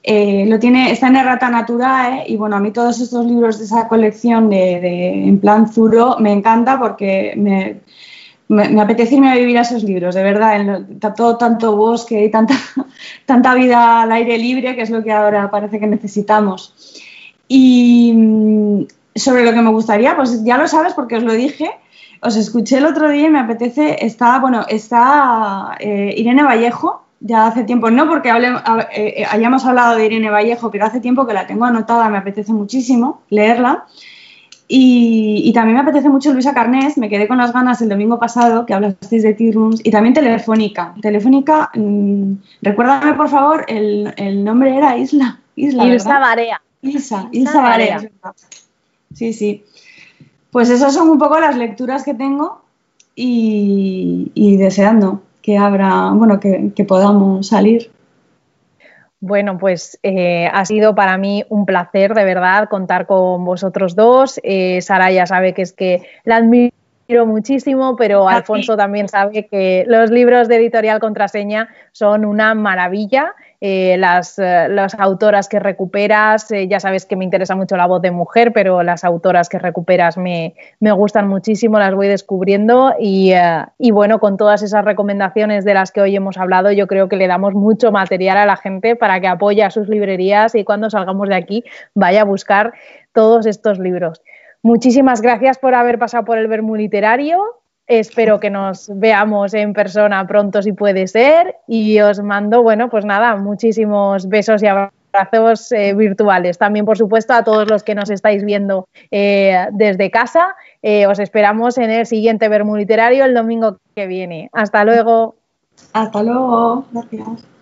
eh, lo tiene, está en Errata Naturae y bueno, a mí todos estos libros de esa colección de, de en plan Zuro me encanta porque me, me, apetece irme a vivir a esos libros, de verdad, todo tanto bosque y tanta, tanta vida al aire libre, que es lo que ahora parece que necesitamos. Y mm, sobre lo que me gustaría, pues ya lo sabes porque os lo dije, os escuché el otro día y me apetece, está, bueno, está eh, Irene Vallejo, ya hace tiempo, no porque hable, eh, eh, hayamos hablado de Irene Vallejo, pero hace tiempo que la tengo anotada, me apetece muchísimo leerla. Y, también me apetece mucho Luisa Carnés, me quedé con las ganas el domingo pasado que hablasteis de Tea Rooms y también Telefónica. Telefónica, mm, recuérdame por favor, el, nombre era Isla. Isla Ilsa Barea. Ilsa, Ilsa, Barea. Sí, sí. Pues esas son un poco las lecturas que tengo y, deseando que abra, bueno, que podamos salir. Bueno, pues eh, ha sido para mí un placer de verdad contar con vosotros dos. Eh, Sara ya sabe que es que la admiro muchísimo, pero Alfonso también sabe que los libros de editorial contraseña son una maravilla. Eh, las, eh, las, autoras que recuperas, eh, ya sabes que me interesa mucho la voz de mujer, pero las autoras que recuperas me, me gustan muchísimo, las voy descubriendo y, y, bueno, con todas esas recomendaciones de las que hoy hemos hablado, yo creo que le damos mucho material a la gente para que apoye a sus librerías y cuando salgamos de aquí vaya a buscar todos estos libros. Muchísimas gracias por haber pasado por el Bermú Literario. Espero que nos veamos en persona pronto si puede ser y os mando, bueno, pues nada, muchísimos besos y abrazos eh, virtuales. También, por supuesto, a todos los que nos estáis viendo eh, desde casa. Eh, os esperamos en el siguiente Bermú Literario el domingo que viene. Hasta luego. Hasta luego. Gracias.